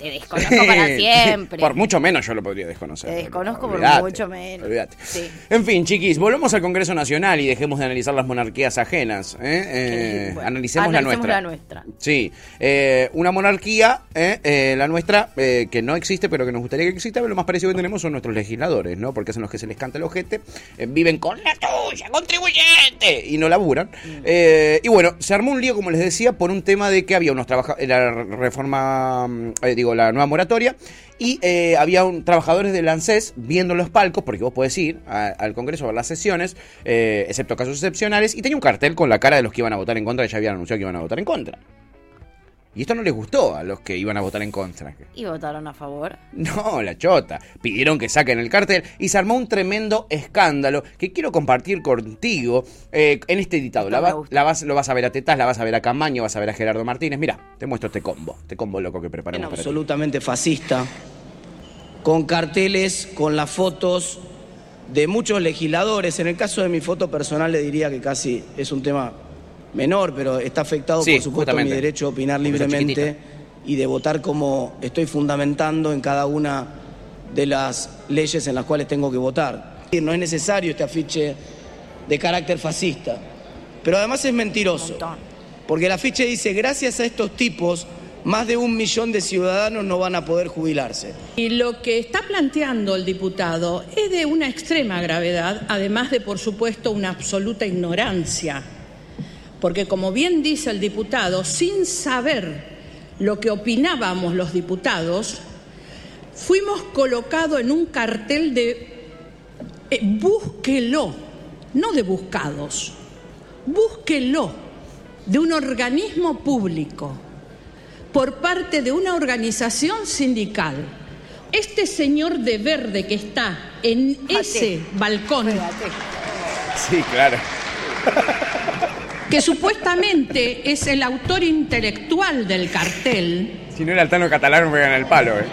Te desconozco para siempre. Por mucho menos yo lo podría desconocer. Te desconozco por mucho menos. Olvídate. Sí. En fin, chiquis, volvamos al Congreso Nacional y dejemos de analizar las monarquías ajenas. ¿eh? Eh, Bueno, analicemos, la nuestra. la nuestra. Sí, eh, una monarquía, eh, la nuestra, que no existe, pero que nos gustaría que exista, pero lo más parecido que tenemos son nuestros legisladores, ¿no? Porque son los que se les canta el ojete, viven con la tuya, contribuyente, y no laburan. Eh, y bueno, se armó un lío, como les decía, por un tema de que había unos trabajadores, la reforma, mm, la nueva moratoria, y eh, había un, trabajadores del ANSES viendo los palcos, porque vos podés ir al Congreso a ver las sesiones, eh, excepto casos excepcionales, y tenía un cartel con la cara de los que iban a votar en contra, y ya habían anunciado que iban a votar en contra. Y esto no les gustó a los que iban a votar en contra. Y votaron a favor. No, la chota. Pidieron que saquen el cartel y se armó un tremendo escándalo que quiero compartir contigo eh, en este editado. La, va- vas, lo vas a ver a Tetaz, la vas a ver a Camaño, vas a ver a Gerardo Martínez. Mira, te muestro este combo, este combo loco que preparamos para ti. absolutamente fascista, con carteles, con las fotos de muchos legisladores. En el caso de mi foto personal le diría que casi es un tema menor, pero está afectado Sí, por supuesto mi derecho a opinar libremente y de votar como estoy fundamentando en cada una de las leyes en las cuales tengo que votar. No es necesario este afiche de carácter fascista, pero además es mentiroso. Porque el afiche dice, gracias a estos tipos, más de un millón de ciudadanos no van a poder jubilarse. Y lo que está planteando el diputado es de una extrema gravedad, además de, por supuesto, una absoluta ignorancia. Porque, como bien dice el diputado, sin saber lo que opinábamos los diputados, fuimos colocados en un cartel de eh, búsquelo, no de buscados, búsquelo, de un organismo público por parte de una organización sindical. Este señor de verde que está en ese balcón, Sí, claro. Que supuestamente es el autor intelectual del cartel, Si no era el Tano catalán, me pegan el palo, eh.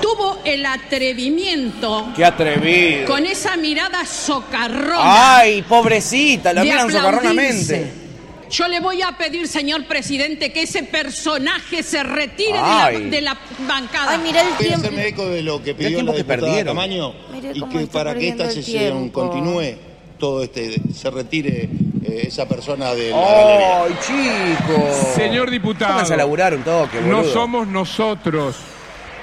tuvo el atrevimiento Qué atrevido. con esa mirada socarrona Ay, pobrecita, la miran socarronamente. Yo le voy a pedir, señor presidente, que ese personaje se retire de la, de la bancada. Ay, mira el Voy a tiempo. hacerme eco de lo que pidió la que perdieron. Camaño Mire y que para que esta sesión tiempo. continúe todo este se retire eh, esa persona de la galería. Ay, chicos. Señor diputado, Pónganse a laburar un toque, no boludo. somos nosotros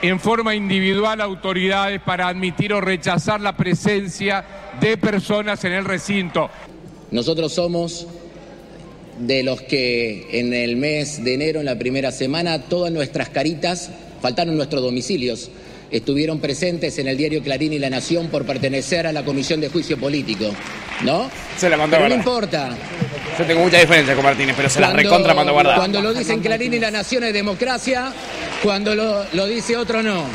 en forma individual autoridades para admitir o rechazar la presencia de personas en el recinto. Nosotros somos de los que en el mes de enero, en la primera semana, todas nuestras caritas faltaron nuestros domicilios. Estuvieron presentes en el diario Clarín y La Nación por pertenecer a la Comisión de Juicio Político. ¿No? Se la mandó a Pero no importa. Yo tengo mucha diferencia con Martínez, pero se la recontra mandó guardar. Cuando lo dicen Clarín y La Nación es democracia, cuando lo, lo dice otro no.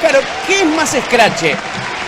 Claro, ¿qué es más escrache?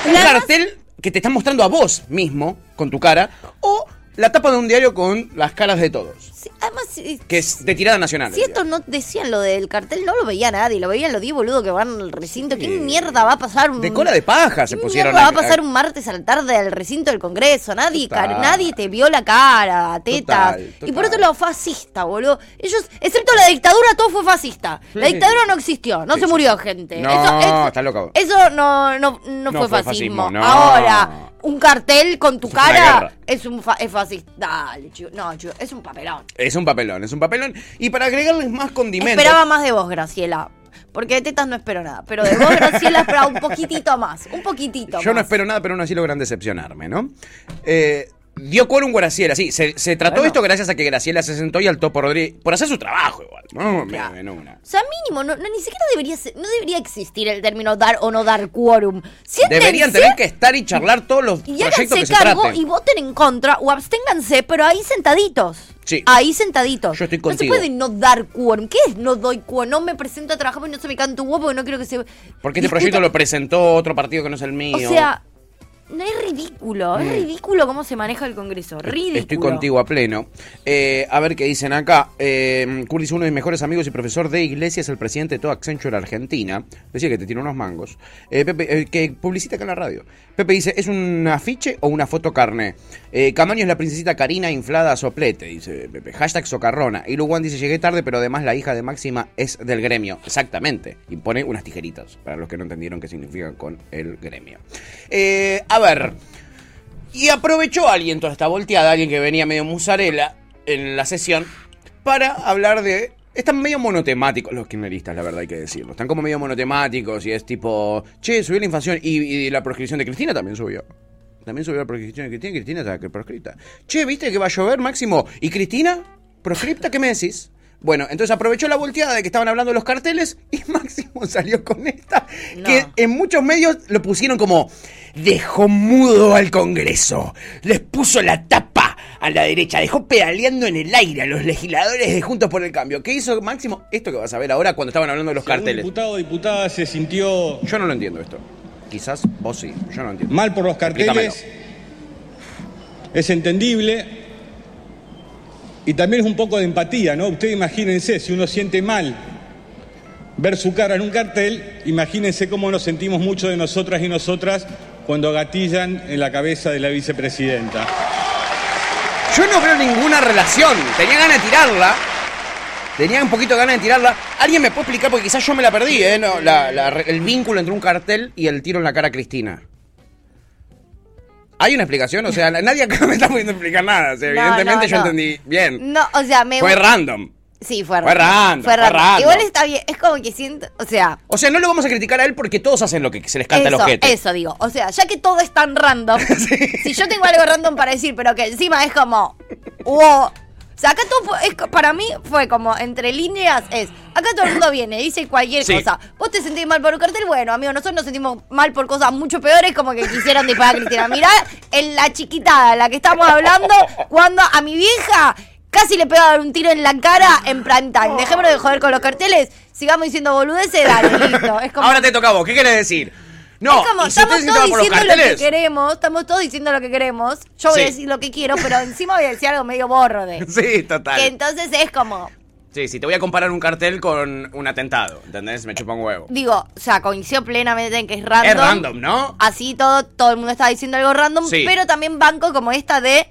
¿Un cartel que te están mostrando a vos mismo, con tu cara, o la tapa de un diario con las caras de todos? Sí, además, si, Que es de tirada nacional. si esto no decían lo del cartel, no lo veía nadie. Lo veían los 10 boludos que van al recinto. ¿Qué mierda va a pasar? Un, De cola de paja se ¿Qué pusieron a- va a pasar un martes a la tarde al recinto del Congreso? Nadie, Total. car- nadie te vio la cara. Total, Y por otro lado, fascista, boludo. Ellos, excepto la dictadura, todo fue fascista. La dictadura no existió, no Sí, se murió gente. No, eso, eso- está loca vos. Eso no, no, no, No fue, fue fascismo. fascismo, no. Ahora, un cartel con tu cara es un fa- es fascista. Dale, chico. No, chico, es un papelón. Es un papelón, es un papelón. Y para agregarles más condimentos. Esperaba más de vos, Graciela. Porque de tetas no espero nada. Pero de vos, Graciela, esperaba un poquitito más. Un poquitito Yo no espero nada, pero aún así logran decepcionarme, ¿no? Eh, dio quórum Graciela, sí. Se, se trató Bueno. esto gracias a que Graciela se sentó y altó por Rodríguez. Por hacer su trabajo, igual. No, me- una. O sea, mínimo, no, no, ni siquiera debería ser- no debería existir el término dar o no dar quórum. Siéntense Deberían tener que estar y charlar todos los y proyectos háganse que se cargo traten. y voten en contra o absténganse, pero ahí sentaditos. Sí. Ahí sentaditos. Yo estoy No contigo. se puede no dar quórum. ¿Qué es no doy quórum? No me presento a trabajar porque no se me canta un huevo porque no quiero que se... Porque este discuta- proyecto lo presentó otro partido que no es el mío. O sea, no es ridículo. Es Mm. ridículo cómo se maneja el Congreso. Ridículo. Estoy contigo a pleno. Eh, a ver qué dicen acá. Eh, Curtis, uno de mis mejores amigos y profesor de iglesia, es el presidente de toda Accenture Argentina. Decía que te tiene unos mangos. Eh, Pepe, eh, que publicita acá en la radio. Pepe dice, ¿es un afiche o una foto carne? Camaño es la princesita Karina inflada a soplete, dice Pepe. Hashtag socarrona. Y Luwan dice, llegué tarde, pero además la hija de Máxima es del gremio. Exactamente. Y pone unas tijeritas, para los que no entendieron qué significa con el gremio. A ver. Y aprovechó alguien toda esta volteada, alguien que venía medio musarela en la sesión, para hablar de. Están medio monotemáticos los kirchneristas, la verdad hay que decirlo. Están como medio monotemáticos y es tipo, che, subió la inflación y, y la proscripción de Cristina también subió. También subió la proscripción de Cristina, Cristina está que proscripta. Che, ¿viste que va a llover, Máximo? ¿Y Cristina? ¿Proscripta? ¿Qué me decís? Bueno, entonces aprovechó la volteada de que estaban hablando de los carteles y Máximo salió con esta, que en muchos medios lo pusieron como dejó mudo al Congreso, les puso la tapa a la derecha, dejó pedaleando en el aire a los legisladores de Juntos por el Cambio. ¿Qué hizo Máximo? Esto que vas a ver ahora cuando estaban hablando de los Si carteles. diputado o diputada se sintió Yo no lo entiendo esto. Quizás vos sí, yo no lo entiendo. mal por los carteles, Explícamelo. es entendible. Y también es un poco de empatía, ¿no? Ustedes imagínense, si uno siente mal ver su cara en un cartel, imagínense cómo nos sentimos muchos de nosotras y nosotras cuando gatillan en la cabeza de la vicepresidenta. Yo no veo ninguna relación. Tenía ganas de tirarla. Tenía un poquito de ganas de tirarla. ¿Alguien me puede explicar? Porque quizás yo me la perdí, ¿eh? No, el vínculo entre un cartel y el tiro en la cara a Cristina. ¿Hay una explicación? O sea, nadie acá me está pudiendo explicar nada. O sea, No, evidentemente no, yo no. entendí bien. No, o sea, me Fue random. Sí, fue Fue random, fue random. Igual está bien. Es como que siento. O sea. O sea, no lo vamos a criticar a él porque todos hacen lo que se les canta eso, el ojete. eso digo. O sea, ya que todo es tan random. Si yo tengo algo random para decir, pero que encima es como. Wow. O sea, acá todo es, para mí fue como entre líneas es, acá todo el mundo viene, dice cualquier Sí. cosa. Vos te sentís mal por un cartel, bueno, amigo, nosotros nos sentimos mal por cosas mucho peores como que quisieron disparar a Cristina. Mirá en la chiquitada, la que estamos hablando, cuando a mi vieja casi le pegaron un tiro en la cara en prime time. Dejémonos de joder con los carteles, sigamos diciendo boludeces, dale, listo. Es como, Ahora te toca a vos. ¿Qué querés decir? No, es como, estamos todos diciendo lo que queremos, estamos todos diciendo lo que queremos. Yo voy a decir lo que quiero, pero encima voy a decir algo medio borro de. Sí, total. Que entonces es como, Sí, sí, te voy a comparar un cartel con un atentado, ¿entendés? Me chupa un huevo. digo, o sea, coincido plenamente en que es random. Es random, ¿no? Así todo, todo el mundo está diciendo algo random, Sí. pero también banco como esta de,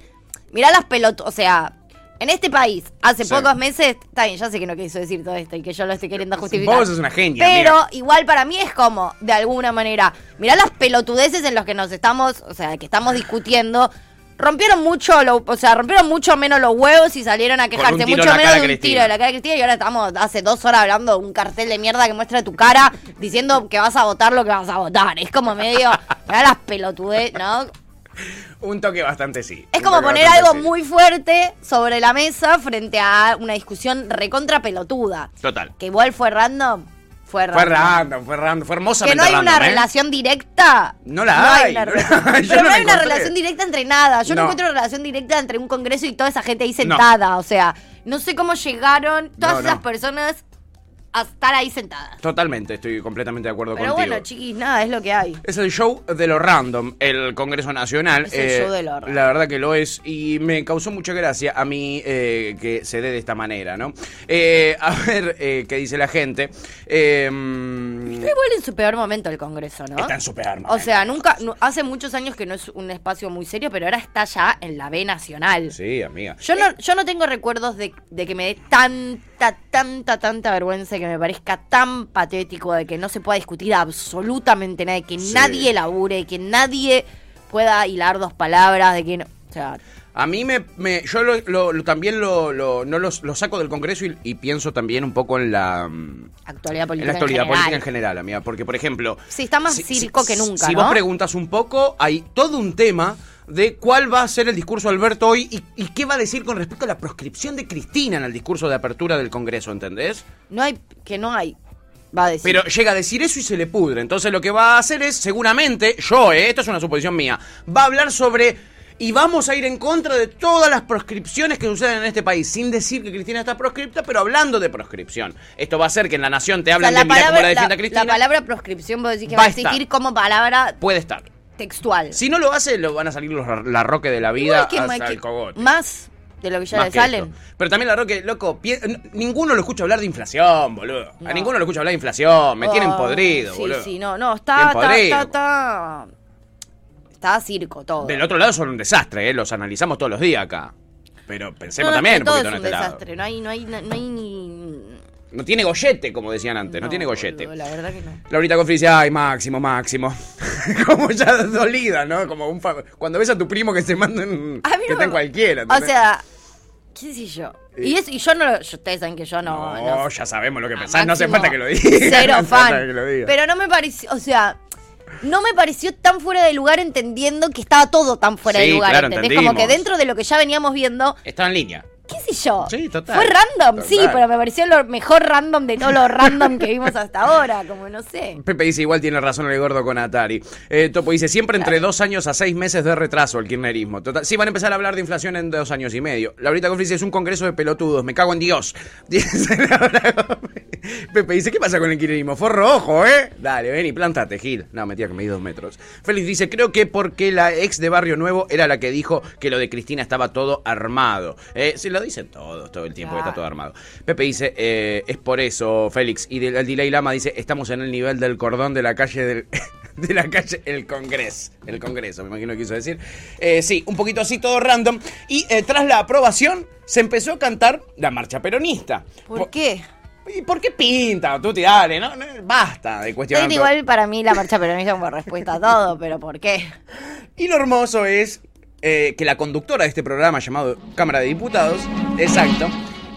mirá las pelotas, o sea, en este país, hace Sí. pocos meses, está bien, ya sé que no quiso decir todo esto y que yo lo estoy queriendo justificar. Vos sos una genia, Pero amiga. igual para mí es como, de alguna manera, mirá las pelotudeces en los que nos estamos, o sea, que estamos discutiendo. rompieron mucho, lo- o sea, rompieron mucho menos los huevos y salieron a quejarse mucho menos de un Cristina. tiro de la cara de Cristina y ahora estamos hace dos horas hablando de un cartel de mierda que muestra tu cara diciendo que vas a votar lo que vas a votar. Es como medio, me da las pelotudes, ¿no? Un toque bastante sí. Es como poner algo sí. muy fuerte sobre la mesa frente a una discusión recontra pelotuda. Total. Que igual fue random. Fue random. Fue random, fue random, fue Que hermosamente no hay una ¿eh? relación directa. No la hay, una no relación- la Pero no hay una relación directa entre nada. Yo no, encuentro una relación directa entre un congreso y toda esa gente ahí sentada. O sea, no sé cómo llegaron todas esas personas a estar ahí sentadas. Totalmente, estoy completamente de acuerdo Pero contigo. bueno, chiquis, nada, es lo que hay. Es el show de lo random, el Congreso Nacional. Es el show de lo random. La verdad que lo es y me causó mucha gracia a mí eh, que se dé de esta manera, ¿no? Eh, a ver eh, qué dice la gente. Eh, mm, Está igual en su peor momento el congreso, ¿no? está en su peor O sea, nunca, nu- hace muchos años que no es un espacio muy serio, pero ahora está ya en la B nacional. Sí, amiga. Yo no, yo no tengo recuerdos de, de que me dé tanta, tanta, tanta vergüenza, que me parezca tan patético, de que no se pueda discutir absolutamente nada, de que Sí. nadie labure, que nadie pueda hilar dos palabras, de que no. O sea, A mí me, me- yo lo, lo- lo- también lo, no lo saco del Congreso y, y pienso también un poco en la mm, actualidad en política. la actualidad en política general. en general, amiga, porque por ejemplo, Sí, está más si- circo si- que nunca, Si ¿no? vos preguntas un poco, hay todo un tema de cuál va a ser el discurso de Alberto hoy y, y qué va a decir con respecto a la proscripción de Cristina en el discurso de apertura del Congreso, ¿entendés? No hay, que no hay, va a decir. Pero llega a decir eso y se le pudre. Entonces lo que va a hacer es, seguramente, yo, eh, esto es una suposición mía, va a hablar sobre... Y vamos a ir en contra de todas las proscripciones que suceden en este país, sin decir que Cristina está proscripta, pero hablando de proscripción. Esto va a hacer que en La Nación te O sea, hablan la de mira cómo la palabra, defiende la, a Cristina. la palabra proscripción, vos decís que Va va, a existir como palabra Puede estar. Textual. Si no lo hace, lo van a salir los la roque de la vida que hasta que- el cogote. Más de lo que ya Más le que salen. esto. Pero también la roque, loco, ninguno lo escucha hablar de inflación, boludo. No. A ninguno lo escucha hablar de inflación. Me tienen Oh, podrido, sí, boludo. Sí, no, no, está, está, está, está, está circo todo. Del otro lado son un desastre, ¿eh? Los analizamos todos los días acá. Pero pensemos No, no, también un poquito es en un este lado. desastre, no hay, no hay, no hay ni... No tiene gollete, como decían antes, no, tiene gollete. boludo, la verdad que no. Laurita Confri dice, ay, Máximo, Máximo. como ya dolida, ¿no? Como un fa- cuando ves a tu primo que se manda mí que no está en cualquiera. O sea, qué sé yo. Y, es- y yo no lo- ustedes saben que yo no... No, no- ya sabemos lo que pensás, no hace falta que lo digas. Cero no fan. que lo digas. Pero no me pareció, o sea, no me pareció tan fuera de lugar entendiendo que estaba todo tan fuera Sí, de lugar, claro, ¿entendés? Como que dentro de lo que ya veníamos viendo, Está en línea. Qué sé yo. Sí, total. Fue random, sí, pero me pareció lo mejor random de todo lo random que vimos hasta ahora, como no sé. Pepe dice, igual tiene razón el gordo con Atari. Eh, Topo dice, siempre entre dos años a seis meses de retraso el kirchnerismo. Total, sí, van a empezar a hablar de inflación en dos años y medio. Laurita Confri dice, es un congreso de pelotudos, me cago en Dios. Gómez. Pepe dice, ¿qué pasa con el kirchnerismo? Forro ojo, ¿eh? Dale, ven y plántate, Gil. No, mentira que me di dos metros. Félix dice, creo que porque la ex de Barrio Nuevo era la que dijo que lo de Cristina estaba todo armado. Eh, sí, lo dicen todos, todo el tiempo que está todo armado. Pepe dice, eh, es por eso, Félix. Y del- el Delay Lama dice, estamos en el nivel del cordón de la calle del... De la calle El Congreso. El Congreso, me imagino que quiso decir. Eh, sí, un poquito así, todo random. Y eh, tras la aprobación, se empezó a cantar la marcha peronista. ¿Por qué? ¿Y por qué pinta? Tú te dale, ¿no? Basta de cuestionar. Igual para mí la marcha peronista como respuesta a todo, pero ¿por qué? Y lo hermoso es eh, que la conductora de este programa llamado Cámara de Diputados, exacto,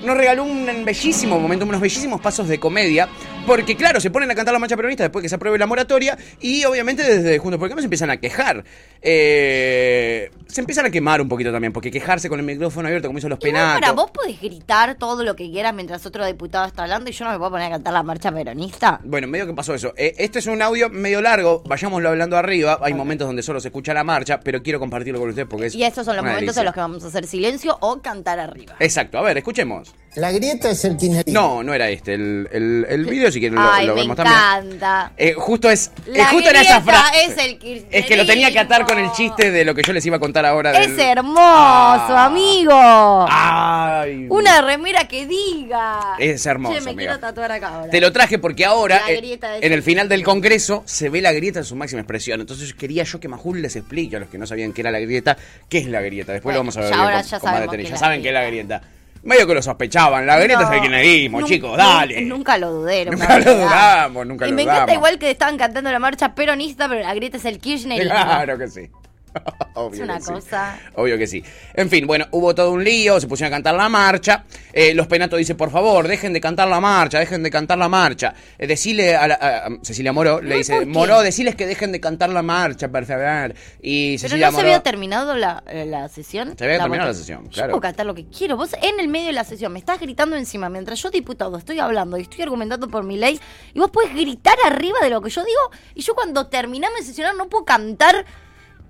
nos regaló un bellísimo momento, unos bellísimos pasos de comedia, porque claro, se ponen a cantar la marcha peronista después que se apruebe la moratoria y obviamente desde Juntos por el Cambio se empiezan a quejar. Eh, se empiezan a quemar un poquito también, porque quejarse con el micrófono abierto como hizo los penacos. para vos podés gritar todo lo que quieras mientras otro diputado está hablando y yo no me puedo poner a cantar la marcha peronista. Bueno, medio que pasó eso. Eh, este es un audio medio largo, vayámoslo hablando arriba. Hay momentos donde solo se escucha la marcha, pero quiero compartirlo con ustedes porque es. Y estos son los momentos delicia. en los que vamos a hacer silencio o cantar arriba. Exacto, a ver, escuchemos. La grieta es el kirchnerismo. No, no era este. El, el, el video, si quieren, lo, Ay, lo me vemos también. encanta. Eh, justo es. eh, La justo era esa grieta frase. es el Es que lo tenía que atar con el chiste de lo que yo les iba a contar ahora. Es hermoso, Ah. amigo. Ay. Una remera que diga. Es hermoso, Che, me amiga. quiero tatuar acá ahora. Te lo traje porque ahora, La eh, en el final del Congreso, se ve la grieta en su máxima expresión. Entonces quería yo que Majul les explique a los que no sabían qué era la grieta, qué es la grieta. Después Bueno, lo vamos a ver ya bien ahora con- ya con saben qué es la grieta. Medio que lo sospechaban. La grieta No, es el kirchnerismo, nun- chicos, dale. Nunca lo dudé. Nunca lo dudamos, nunca y lo me encanta dudamos. igual que estaban cantando la marcha peronista, pero la grieta es el kirchnerismo. Claro que sí. Obvio Es una que sí. cosa. Obvio que sí. En fin, bueno, hubo todo un lío, se pusieron a cantar la marcha. Eh, los penatos dicen, por favor, dejen de cantar la marcha, dejen de cantar la marcha. Eh, decile a, la- a- Cecilia Moró, le dice. Moró, deciles que dejen de cantar la marcha, por favor. Y Pero Cecilia no se había terminado la, eh, la sesión. Se había terminado la sesión, Yo claro. puedo cantar lo que quiero. Vos en el medio de la sesión me estás gritando encima mientras yo, diputado, estoy hablando y estoy argumentando por mi ley. Y vos podés gritar arriba de lo que yo digo. Y yo cuando terminamos de sesionar no puedo cantar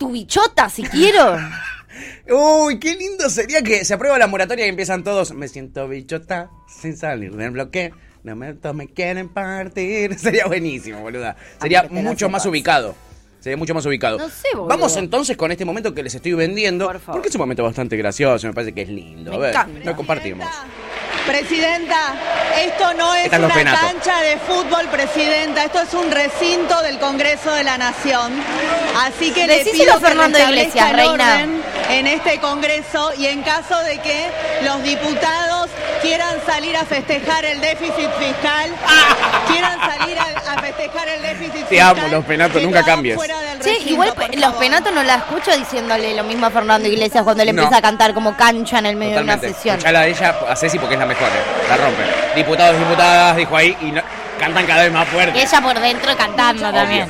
tu bichota si quiero. Uy, qué lindo sería que se aprueba la moratoria y empiezan todos. Me siento bichota sin salir del bloque. No me, me quieren partir. Sería buenísimo, boluda. Sería mucho más ubicado. Sería mucho más ubicado. No sé, boludo. Vamos entonces con este momento que les estoy vendiendo. Por favor. Porque es un momento bastante gracioso. Me parece que es lindo. Me A ver, encanta. lo compartimos. Presidenta, esto no es una penatos. cancha de fútbol, Presidenta, esto es un recinto del Congreso de la Nación. Así que le pido a Fernando que restablezca Iglesias, el reina. orden en este Congreso y en caso de que los diputados quieran salir a festejar el déficit fiscal, quieran salir a, a festejar el déficit Te fiscal. amo, los penatos, nunca cambies. Sí, igual los penatos no la escucho diciéndole lo mismo a Fernando Iglesias cuando le No. empieza a cantar como cancha en el medio de una sesión. Escuchala a ella, a Ceci, porque es la mejor. eh. La rompe. Diputados, diputadas, dijo ahí. Y no- cantan cada vez más fuerte. Y ella por dentro cantando también.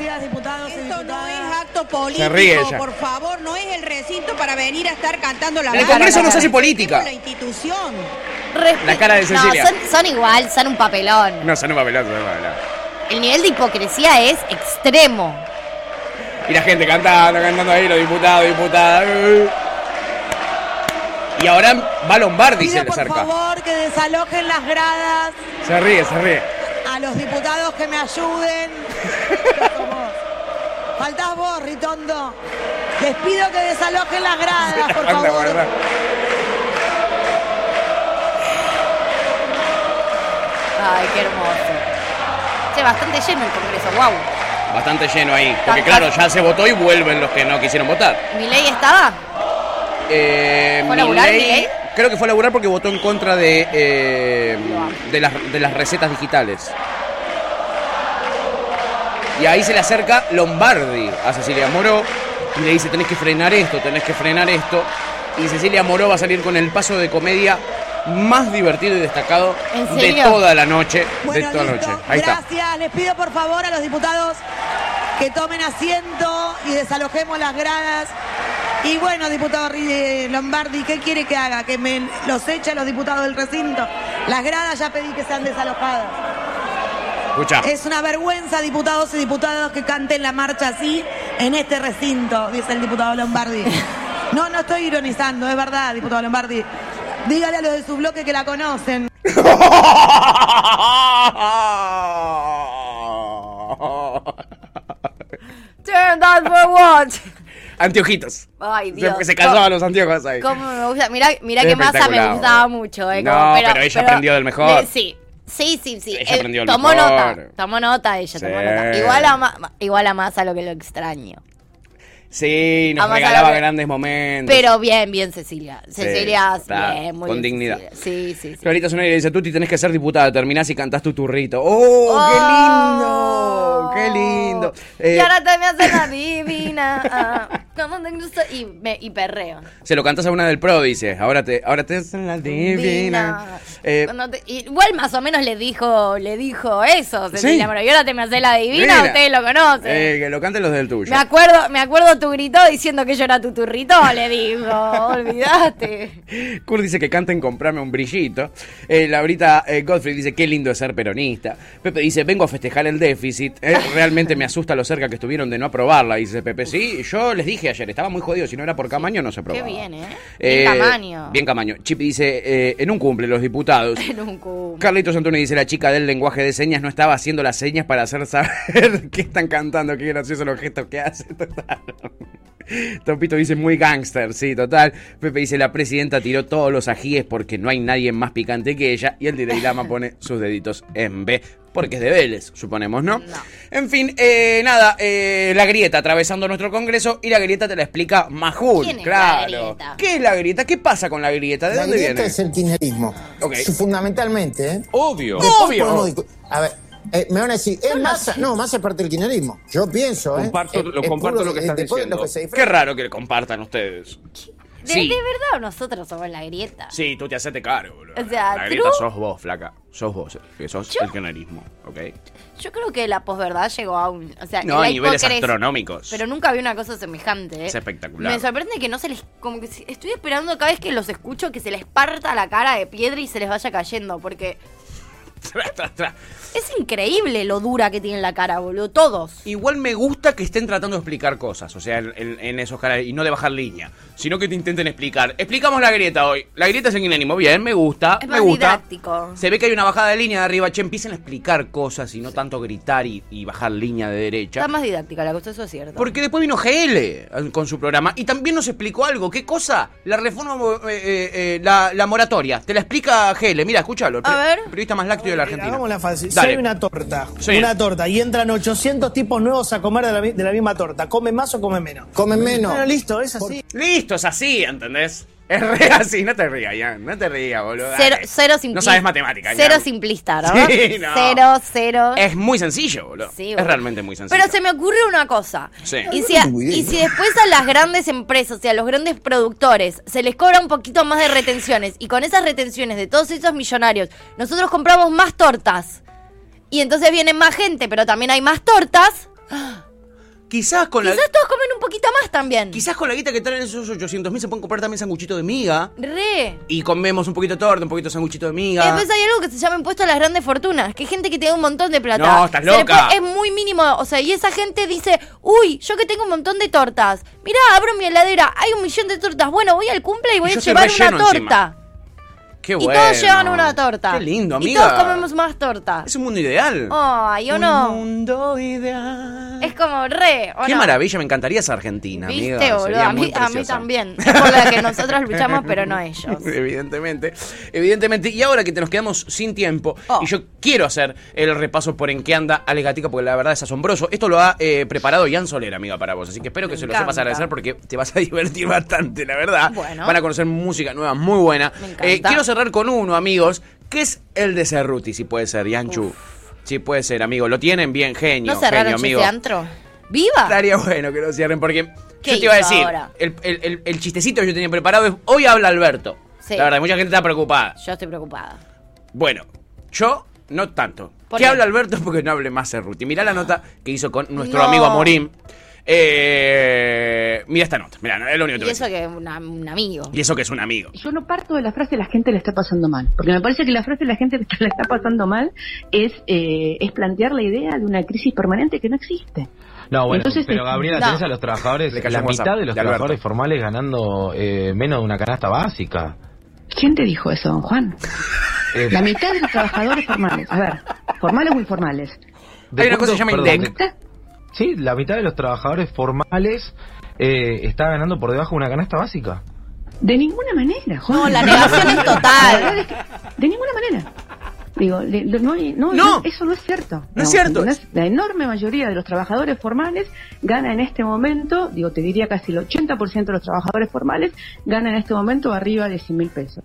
Acto político, Se ríe ella. por favor, no es el recinto para venir a estar cantando la En el banda. Congreso no se hace política. La institución. Respe- La cara de Cecilia. No, son, son igual, son un papelón. No, son un papelazo, son un. El nivel de hipocresía es extremo. Y la gente cantando, cantando ahí, los diputados, diputadas. Y ahora va Lombardi, se le por acerca. favor que desalojen las gradas, Se ríe, se ríe. a los diputados que me ayuden. Faltás vos, Ritondo. Les pido que desalojen las gradas, por favor. Ay, qué hermoso. Che, bastante lleno el Congreso, wow. Bastante lleno ahí. Porque Tan- claro, ya se votó y vuelven los que no quisieron votar. ¿Mi ley estaba? Eh, ¿Fue a laburar, Milei- Milei? Creo que fue a laburar porque votó en contra de, eh, de, las, de las recetas digitales. Y ahí se le acerca Lombardi a Cecilia Moró y le dice, tenés que frenar esto, tenés que frenar esto. Y Cecilia Moró va a salir con el paso de comedia más divertido y destacado ¿En de toda la noche. Bueno, de toda la noche. Ahí está. Gracias. Les pido por favor a los diputados que tomen asiento y desalojemos las gradas. Y bueno, diputado Ri- Lombardi, ¿qué quiere que haga? ¿Que me los eche a los diputados del recinto? Las gradas ya pedí que sean desalojadas. Escucha. Es una vergüenza, diputados y diputadas, que canten la marcha así en este recinto, dice el diputado Lombardi. No, no estoy ironizando, es verdad, diputado Lombardi. Dígale a los de su bloque que la conocen. Turn that for what? Anteojitos. Ay, Se- Dios. Se, calzaba los anteojos ahí. Cómo me gusta. Mirá, mirá Es que masa me gustaba mucho. Eh, No, como- pero ella aprendió del mejor. de- sí. Sí, sí, sí. Ella Eh, aprendió tomó mejor. nota. Tomó nota ella, tomó Sí. nota. Igual a, igual a Massa lo que lo extraño. Sí, nos Vamos regalaba grandes momentos. Pero bien, bien Cecilia. Cecilia, bien, muy con bien, dignidad. Cecilia. Sí, sí, sí. Clarita Zunari le dice, Tuti, tenés que ser diputada, terminás y cantás tu turrito. ¡Oh, qué lindo! ¡Qué lindo! Eh, Y ahora te me haces la divina. ah, como te gusta, y, me, y perreo. se lo cantás a una del pro, dice. Ahora te, ahora te hacen la divina. Eh, Cuando te- igual más o menos le dijo, le dijo eso, Cecilia. Moró. Y ahora te me haces la divina, Divina. ustedes lo conocen. eh, que lo canten los del tuyo. Me acuerdo, me acuerdo tu grito diciendo que yo era tu turrito, le digo, olvídate. Kurt dice que canten comprame un brillito. Eh, Laurita eh, Godfrey dice qué lindo es ser peronista. Pepe dice vengo a festejar el déficit. Eh, realmente me asusta lo cerca que estuvieron de no aprobarla. Dice Pepe, sí, yo les dije ayer, estaba muy jodido. Si no era por Camaño no se Qué aprobaba. bien, ¿eh? Eh, Bien Camaño. Bien Camaño. Chipi dice eh, en un cumple los diputados. En un cubo. Carlitos Antonio dice la chica del lenguaje de señas no estaba haciendo las señas para hacer saber qué están cantando, qué graciosos los gestos que hace. Total. Topito dice muy gangster, sí, total. Pepe dice la presidenta tiró todos los ajíes porque no hay nadie más picante que ella. Y el Dalai Lama pone sus deditos en B. Porque es de Vélez, suponemos, ¿no? En fin, eh, nada, eh, la grieta atravesando nuestro congreso y la grieta te la explica Majul. ¿Quién es la claro. grieta? ¿Qué es la grieta? ¿Qué pasa con la grieta? ¿De La dónde grieta viene? es el kirchnerismo. Ok. Fundamentalmente, ¿eh? Obvio. Después Obvio. podemos A ver, Eh, me van a decir, es masa. No, masa es parte del kirchnerismo. Yo pienso, ¿eh? Comparto, Es- lo es comparto puro- lo que estás diciendo. lo que Qué raro que compartan ustedes. De, Sí. de verdad, nosotros somos la grieta. Sí, tú te hacete caro, boludo. O sea, La grieta true. sos vos, flaca. Sos vos, que sos Yo- el kirchnerismo, ¿ok? Yo creo que la posverdad llegó a un. O sea, No, a niveles astronómicos. Pero nunca vi una cosa semejante. ¿eh? Es espectacular. Me sorprende que no se les. Como que estoy esperando cada vez que los escucho que se les parta la cara de piedra y se les vaya cayendo. Porque. Es increíble lo dura que tienen la cara, boludo. Todos. Igual me gusta que estén tratando de explicar cosas, o sea, en, en- en esos canales, y no de bajar línea, sino que te intenten explicar. Explicamos la grieta hoy. La grieta es el kirchnerismo, bien, me gusta, Es me más gusta. didáctico. Se ve que hay una bajada de línea de arriba, che, empiecen a explicar cosas y no tanto gritar y, y bajar línea de derecha. Está más didáctica la cosa, eso es cierto. Porque después vino GL con su programa y también nos explicó algo. ¿Qué cosa? La reforma, eh, eh, eh, la, la moratoria. Te la explica GL. Mira, escúchalo. El, A ver. el periodista más lácteo de la Argentina. Hagámosla fácil. Si Dale. hay una torta, Sí. una torta, y entran 800 tipos nuevos a comer de la, de la misma torta, ¿comen más o comen menos? Comen menos. Bueno, listo, es así. Listo, es así, ¿entendés? Es re así, no te rías, Ian, no te rías, boludo. Cero, cero simplista. No sabes matemática, Cero simplista, ¿no? Sí, no. Cero, cero. Es muy sencillo, boludo. Sí, es boludo. realmente muy sencillo. Pero se me ocurrió una cosa. Sí. Y si, a- y si después a las grandes empresas y a los grandes productores se les cobra un poquito más de retenciones y con esas retenciones de todos esos millonarios nosotros compramos más tortas y entonces viene más gente pero también hay más tortas, Quizás con la... quizás todos un poquito más también. Quizás con la guita que traen esos 800 mil se pueden comprar también sanguchito de miga. Re. Y comemos un poquito de torta, un poquito de sanguchito de miga. Y después hay algo que se llama impuesto a las grandes fortunas, que hay gente que tiene un montón de plata. No, estás loca. es muy mínimo, o sea, y esa gente dice, uy, yo que tengo un montón de tortas, mirá, abro mi heladera, hay un millón de tortas, bueno, voy al cumple y voy Y a llevar una torta. encima. Qué Y bueno. todos llevan una torta. Qué lindo, Y amiga. todos comemos más torta. Es un mundo ideal. Ay, ¿o Un no? mundo ideal. Es como re, ¿o Qué no? maravilla, me encantaría esa Argentina, Viste, amiga. boludo, a mí, a mí también. Es por la que nosotros luchamos, pero no ellos. Evidentemente, evidentemente. Y ahora que te nos quedamos sin tiempo, Oh. y yo quiero hacer el repaso por en qué anda Ale Gatica, porque la verdad es asombroso. Esto lo ha eh, preparado Ian Soler, amiga, para vos. Así que espero que Me se lo sepas encanta. agradecer porque te vas a divertir bastante, la verdad. Bueno. Van a conocer música nueva muy buena. Me encanta. Eh, quiero cerrar con uno, amigos, que es el de Cerruti, si puede ser, Yanchu. Si puede ser, amigo. Lo tienen bien, genio, ¿No cerraron genio, amigo. antro? ¡Viva! Estaría bueno que lo cierren porque ¿Qué yo te iba a decir, el, el- el- el chistecito que yo tenía preparado es, hoy habla Alberto. Sí. La verdad, mucha gente está preocupada. Yo estoy preocupada. Bueno, yo no tanto. ¿Por ¿Qué qué? habla Alberto? Porque no hable más Cerruti. Mirá la nota que hizo con nuestro No. amigo Amorim. Eh, mira esta nota, mira, es lo único que Y eso que es una- un amigo. Y eso que es un amigo. Yo no parto de la frase la gente le está pasando mal, porque me parece que la frase la gente que le está pasando mal es, eh, es plantear la idea de una crisis permanente que no existe. No, bueno, Entonces, pero Gabriela, no. tenés a los trabajadores, Le cayó la un WhatsApp mitad de los de Alberto. trabajadores formales ganando eh, menos de una canasta básica. ¿Quién te dijo eso, don Juan? Eh, La mitad de los trabajadores formales, a ver, formales o informales. de Hay una cosa que se llama perdón, INDEC. de- Sí, la mitad de los trabajadores formales eh, está ganando por debajo de una canasta básica. De ninguna manera, Juan. No, la negación es total. La verdad es que de ninguna manera. Digo, le- le- no, hay- no, No. no, eso no es cierto. No es cierto. ¿entendés? La enorme mayoría de los trabajadores formales gana en este momento, digo, te diría casi el 80% de los trabajadores formales gana en este momento arriba de 100 mil pesos.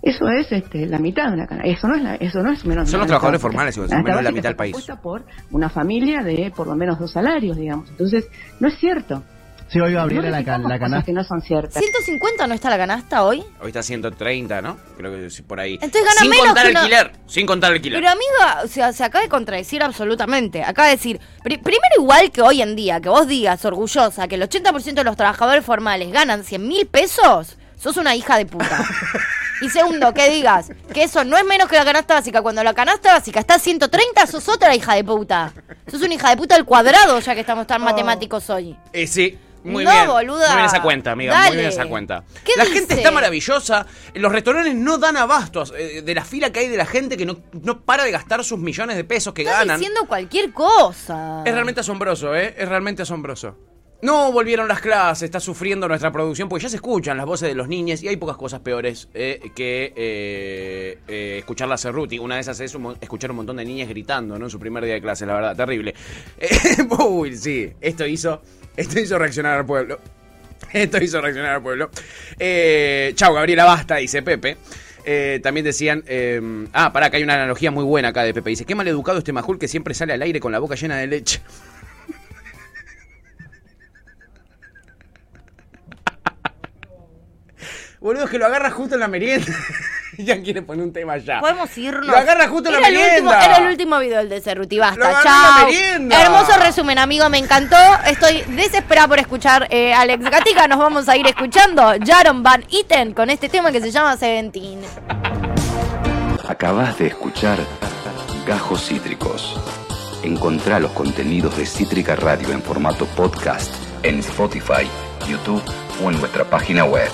Eso es este, la mitad de una canasta. Eso no es, la, eso no es menos. Son los trabajadores formales, son menos de la Canasta mitad del país. por una familia de por lo menos dos salarios, digamos. Entonces, no es cierto. Sí, hoy No Gabriela la, repitamos can- la cosas canasta. que no son ciertas. 150 no está la canasta hoy. Hoy está 130, ¿no? Creo que sí, por ahí. Entonces gana sin menos contar que alquiler. Sin contar alquiler. Pero amiga, o sea, se acaba de contradecir absolutamente. Acaba de decir, pri- primero igual que hoy en día, que vos digas orgullosa que el 80% de los trabajadores formales ganan 100 mil pesos, sos una hija de puta. Y segundo, que digas que eso no es menos que la canasta básica. Cuando la canasta básica está a 130, sos otra hija de puta. Sos una hija de puta al cuadrado, ya que estamos tan matemáticos hoy. Eh, sí, muy No, bien. boluda. Muy bien esa cuenta, amiga. Dale. Muy bien esa cuenta. ¿Qué la dice? gente está maravillosa. Los restaurantes no dan abastos eh, de la fila que hay de la gente que no, no para de gastar sus millones de pesos que Estás ganan. diciendo cualquier cosa. Es realmente asombroso, ¿eh? Es realmente asombroso. No volvieron las clases, está sufriendo nuestra producción, porque ya se escuchan las voces de los niños y hay pocas cosas peores eh, que eh, eh, escuchar la. Una de esas es escuchar un montón de niñas gritando, ¿no? En su primer día de clase, la verdad, terrible. Uy, sí, esto hizo, esto hizo reaccionar al pueblo. Esto hizo reaccionar al pueblo. Eh, chau, Gabriela, basta, dice Pepe. Eh, también decían, eh, ah, pará, que hay una analogía muy buena acá de Pepe. Dice, qué mal educado este majul que siempre sale al aire con la boca llena de leche. Boludo, es que lo agarra justo en la merienda. ya quiere poner un tema ya. Podemos irnos. Lo agarra justo en la merienda. último- era el último video del de Cerruti. Basta, la chao. merienda. Hermoso resumen, amigo. Me encantó. Estoy desesperada por escuchar eh, Alex Gatica. Nos vamos a ir escuchando Jaron Van Iten con este tema que se llama Seventeen. Acabas de escuchar Gajos Cítricos. Encontrá los contenidos de Cítrica Radio en formato podcast en Spotify, YouTube o en nuestra página web.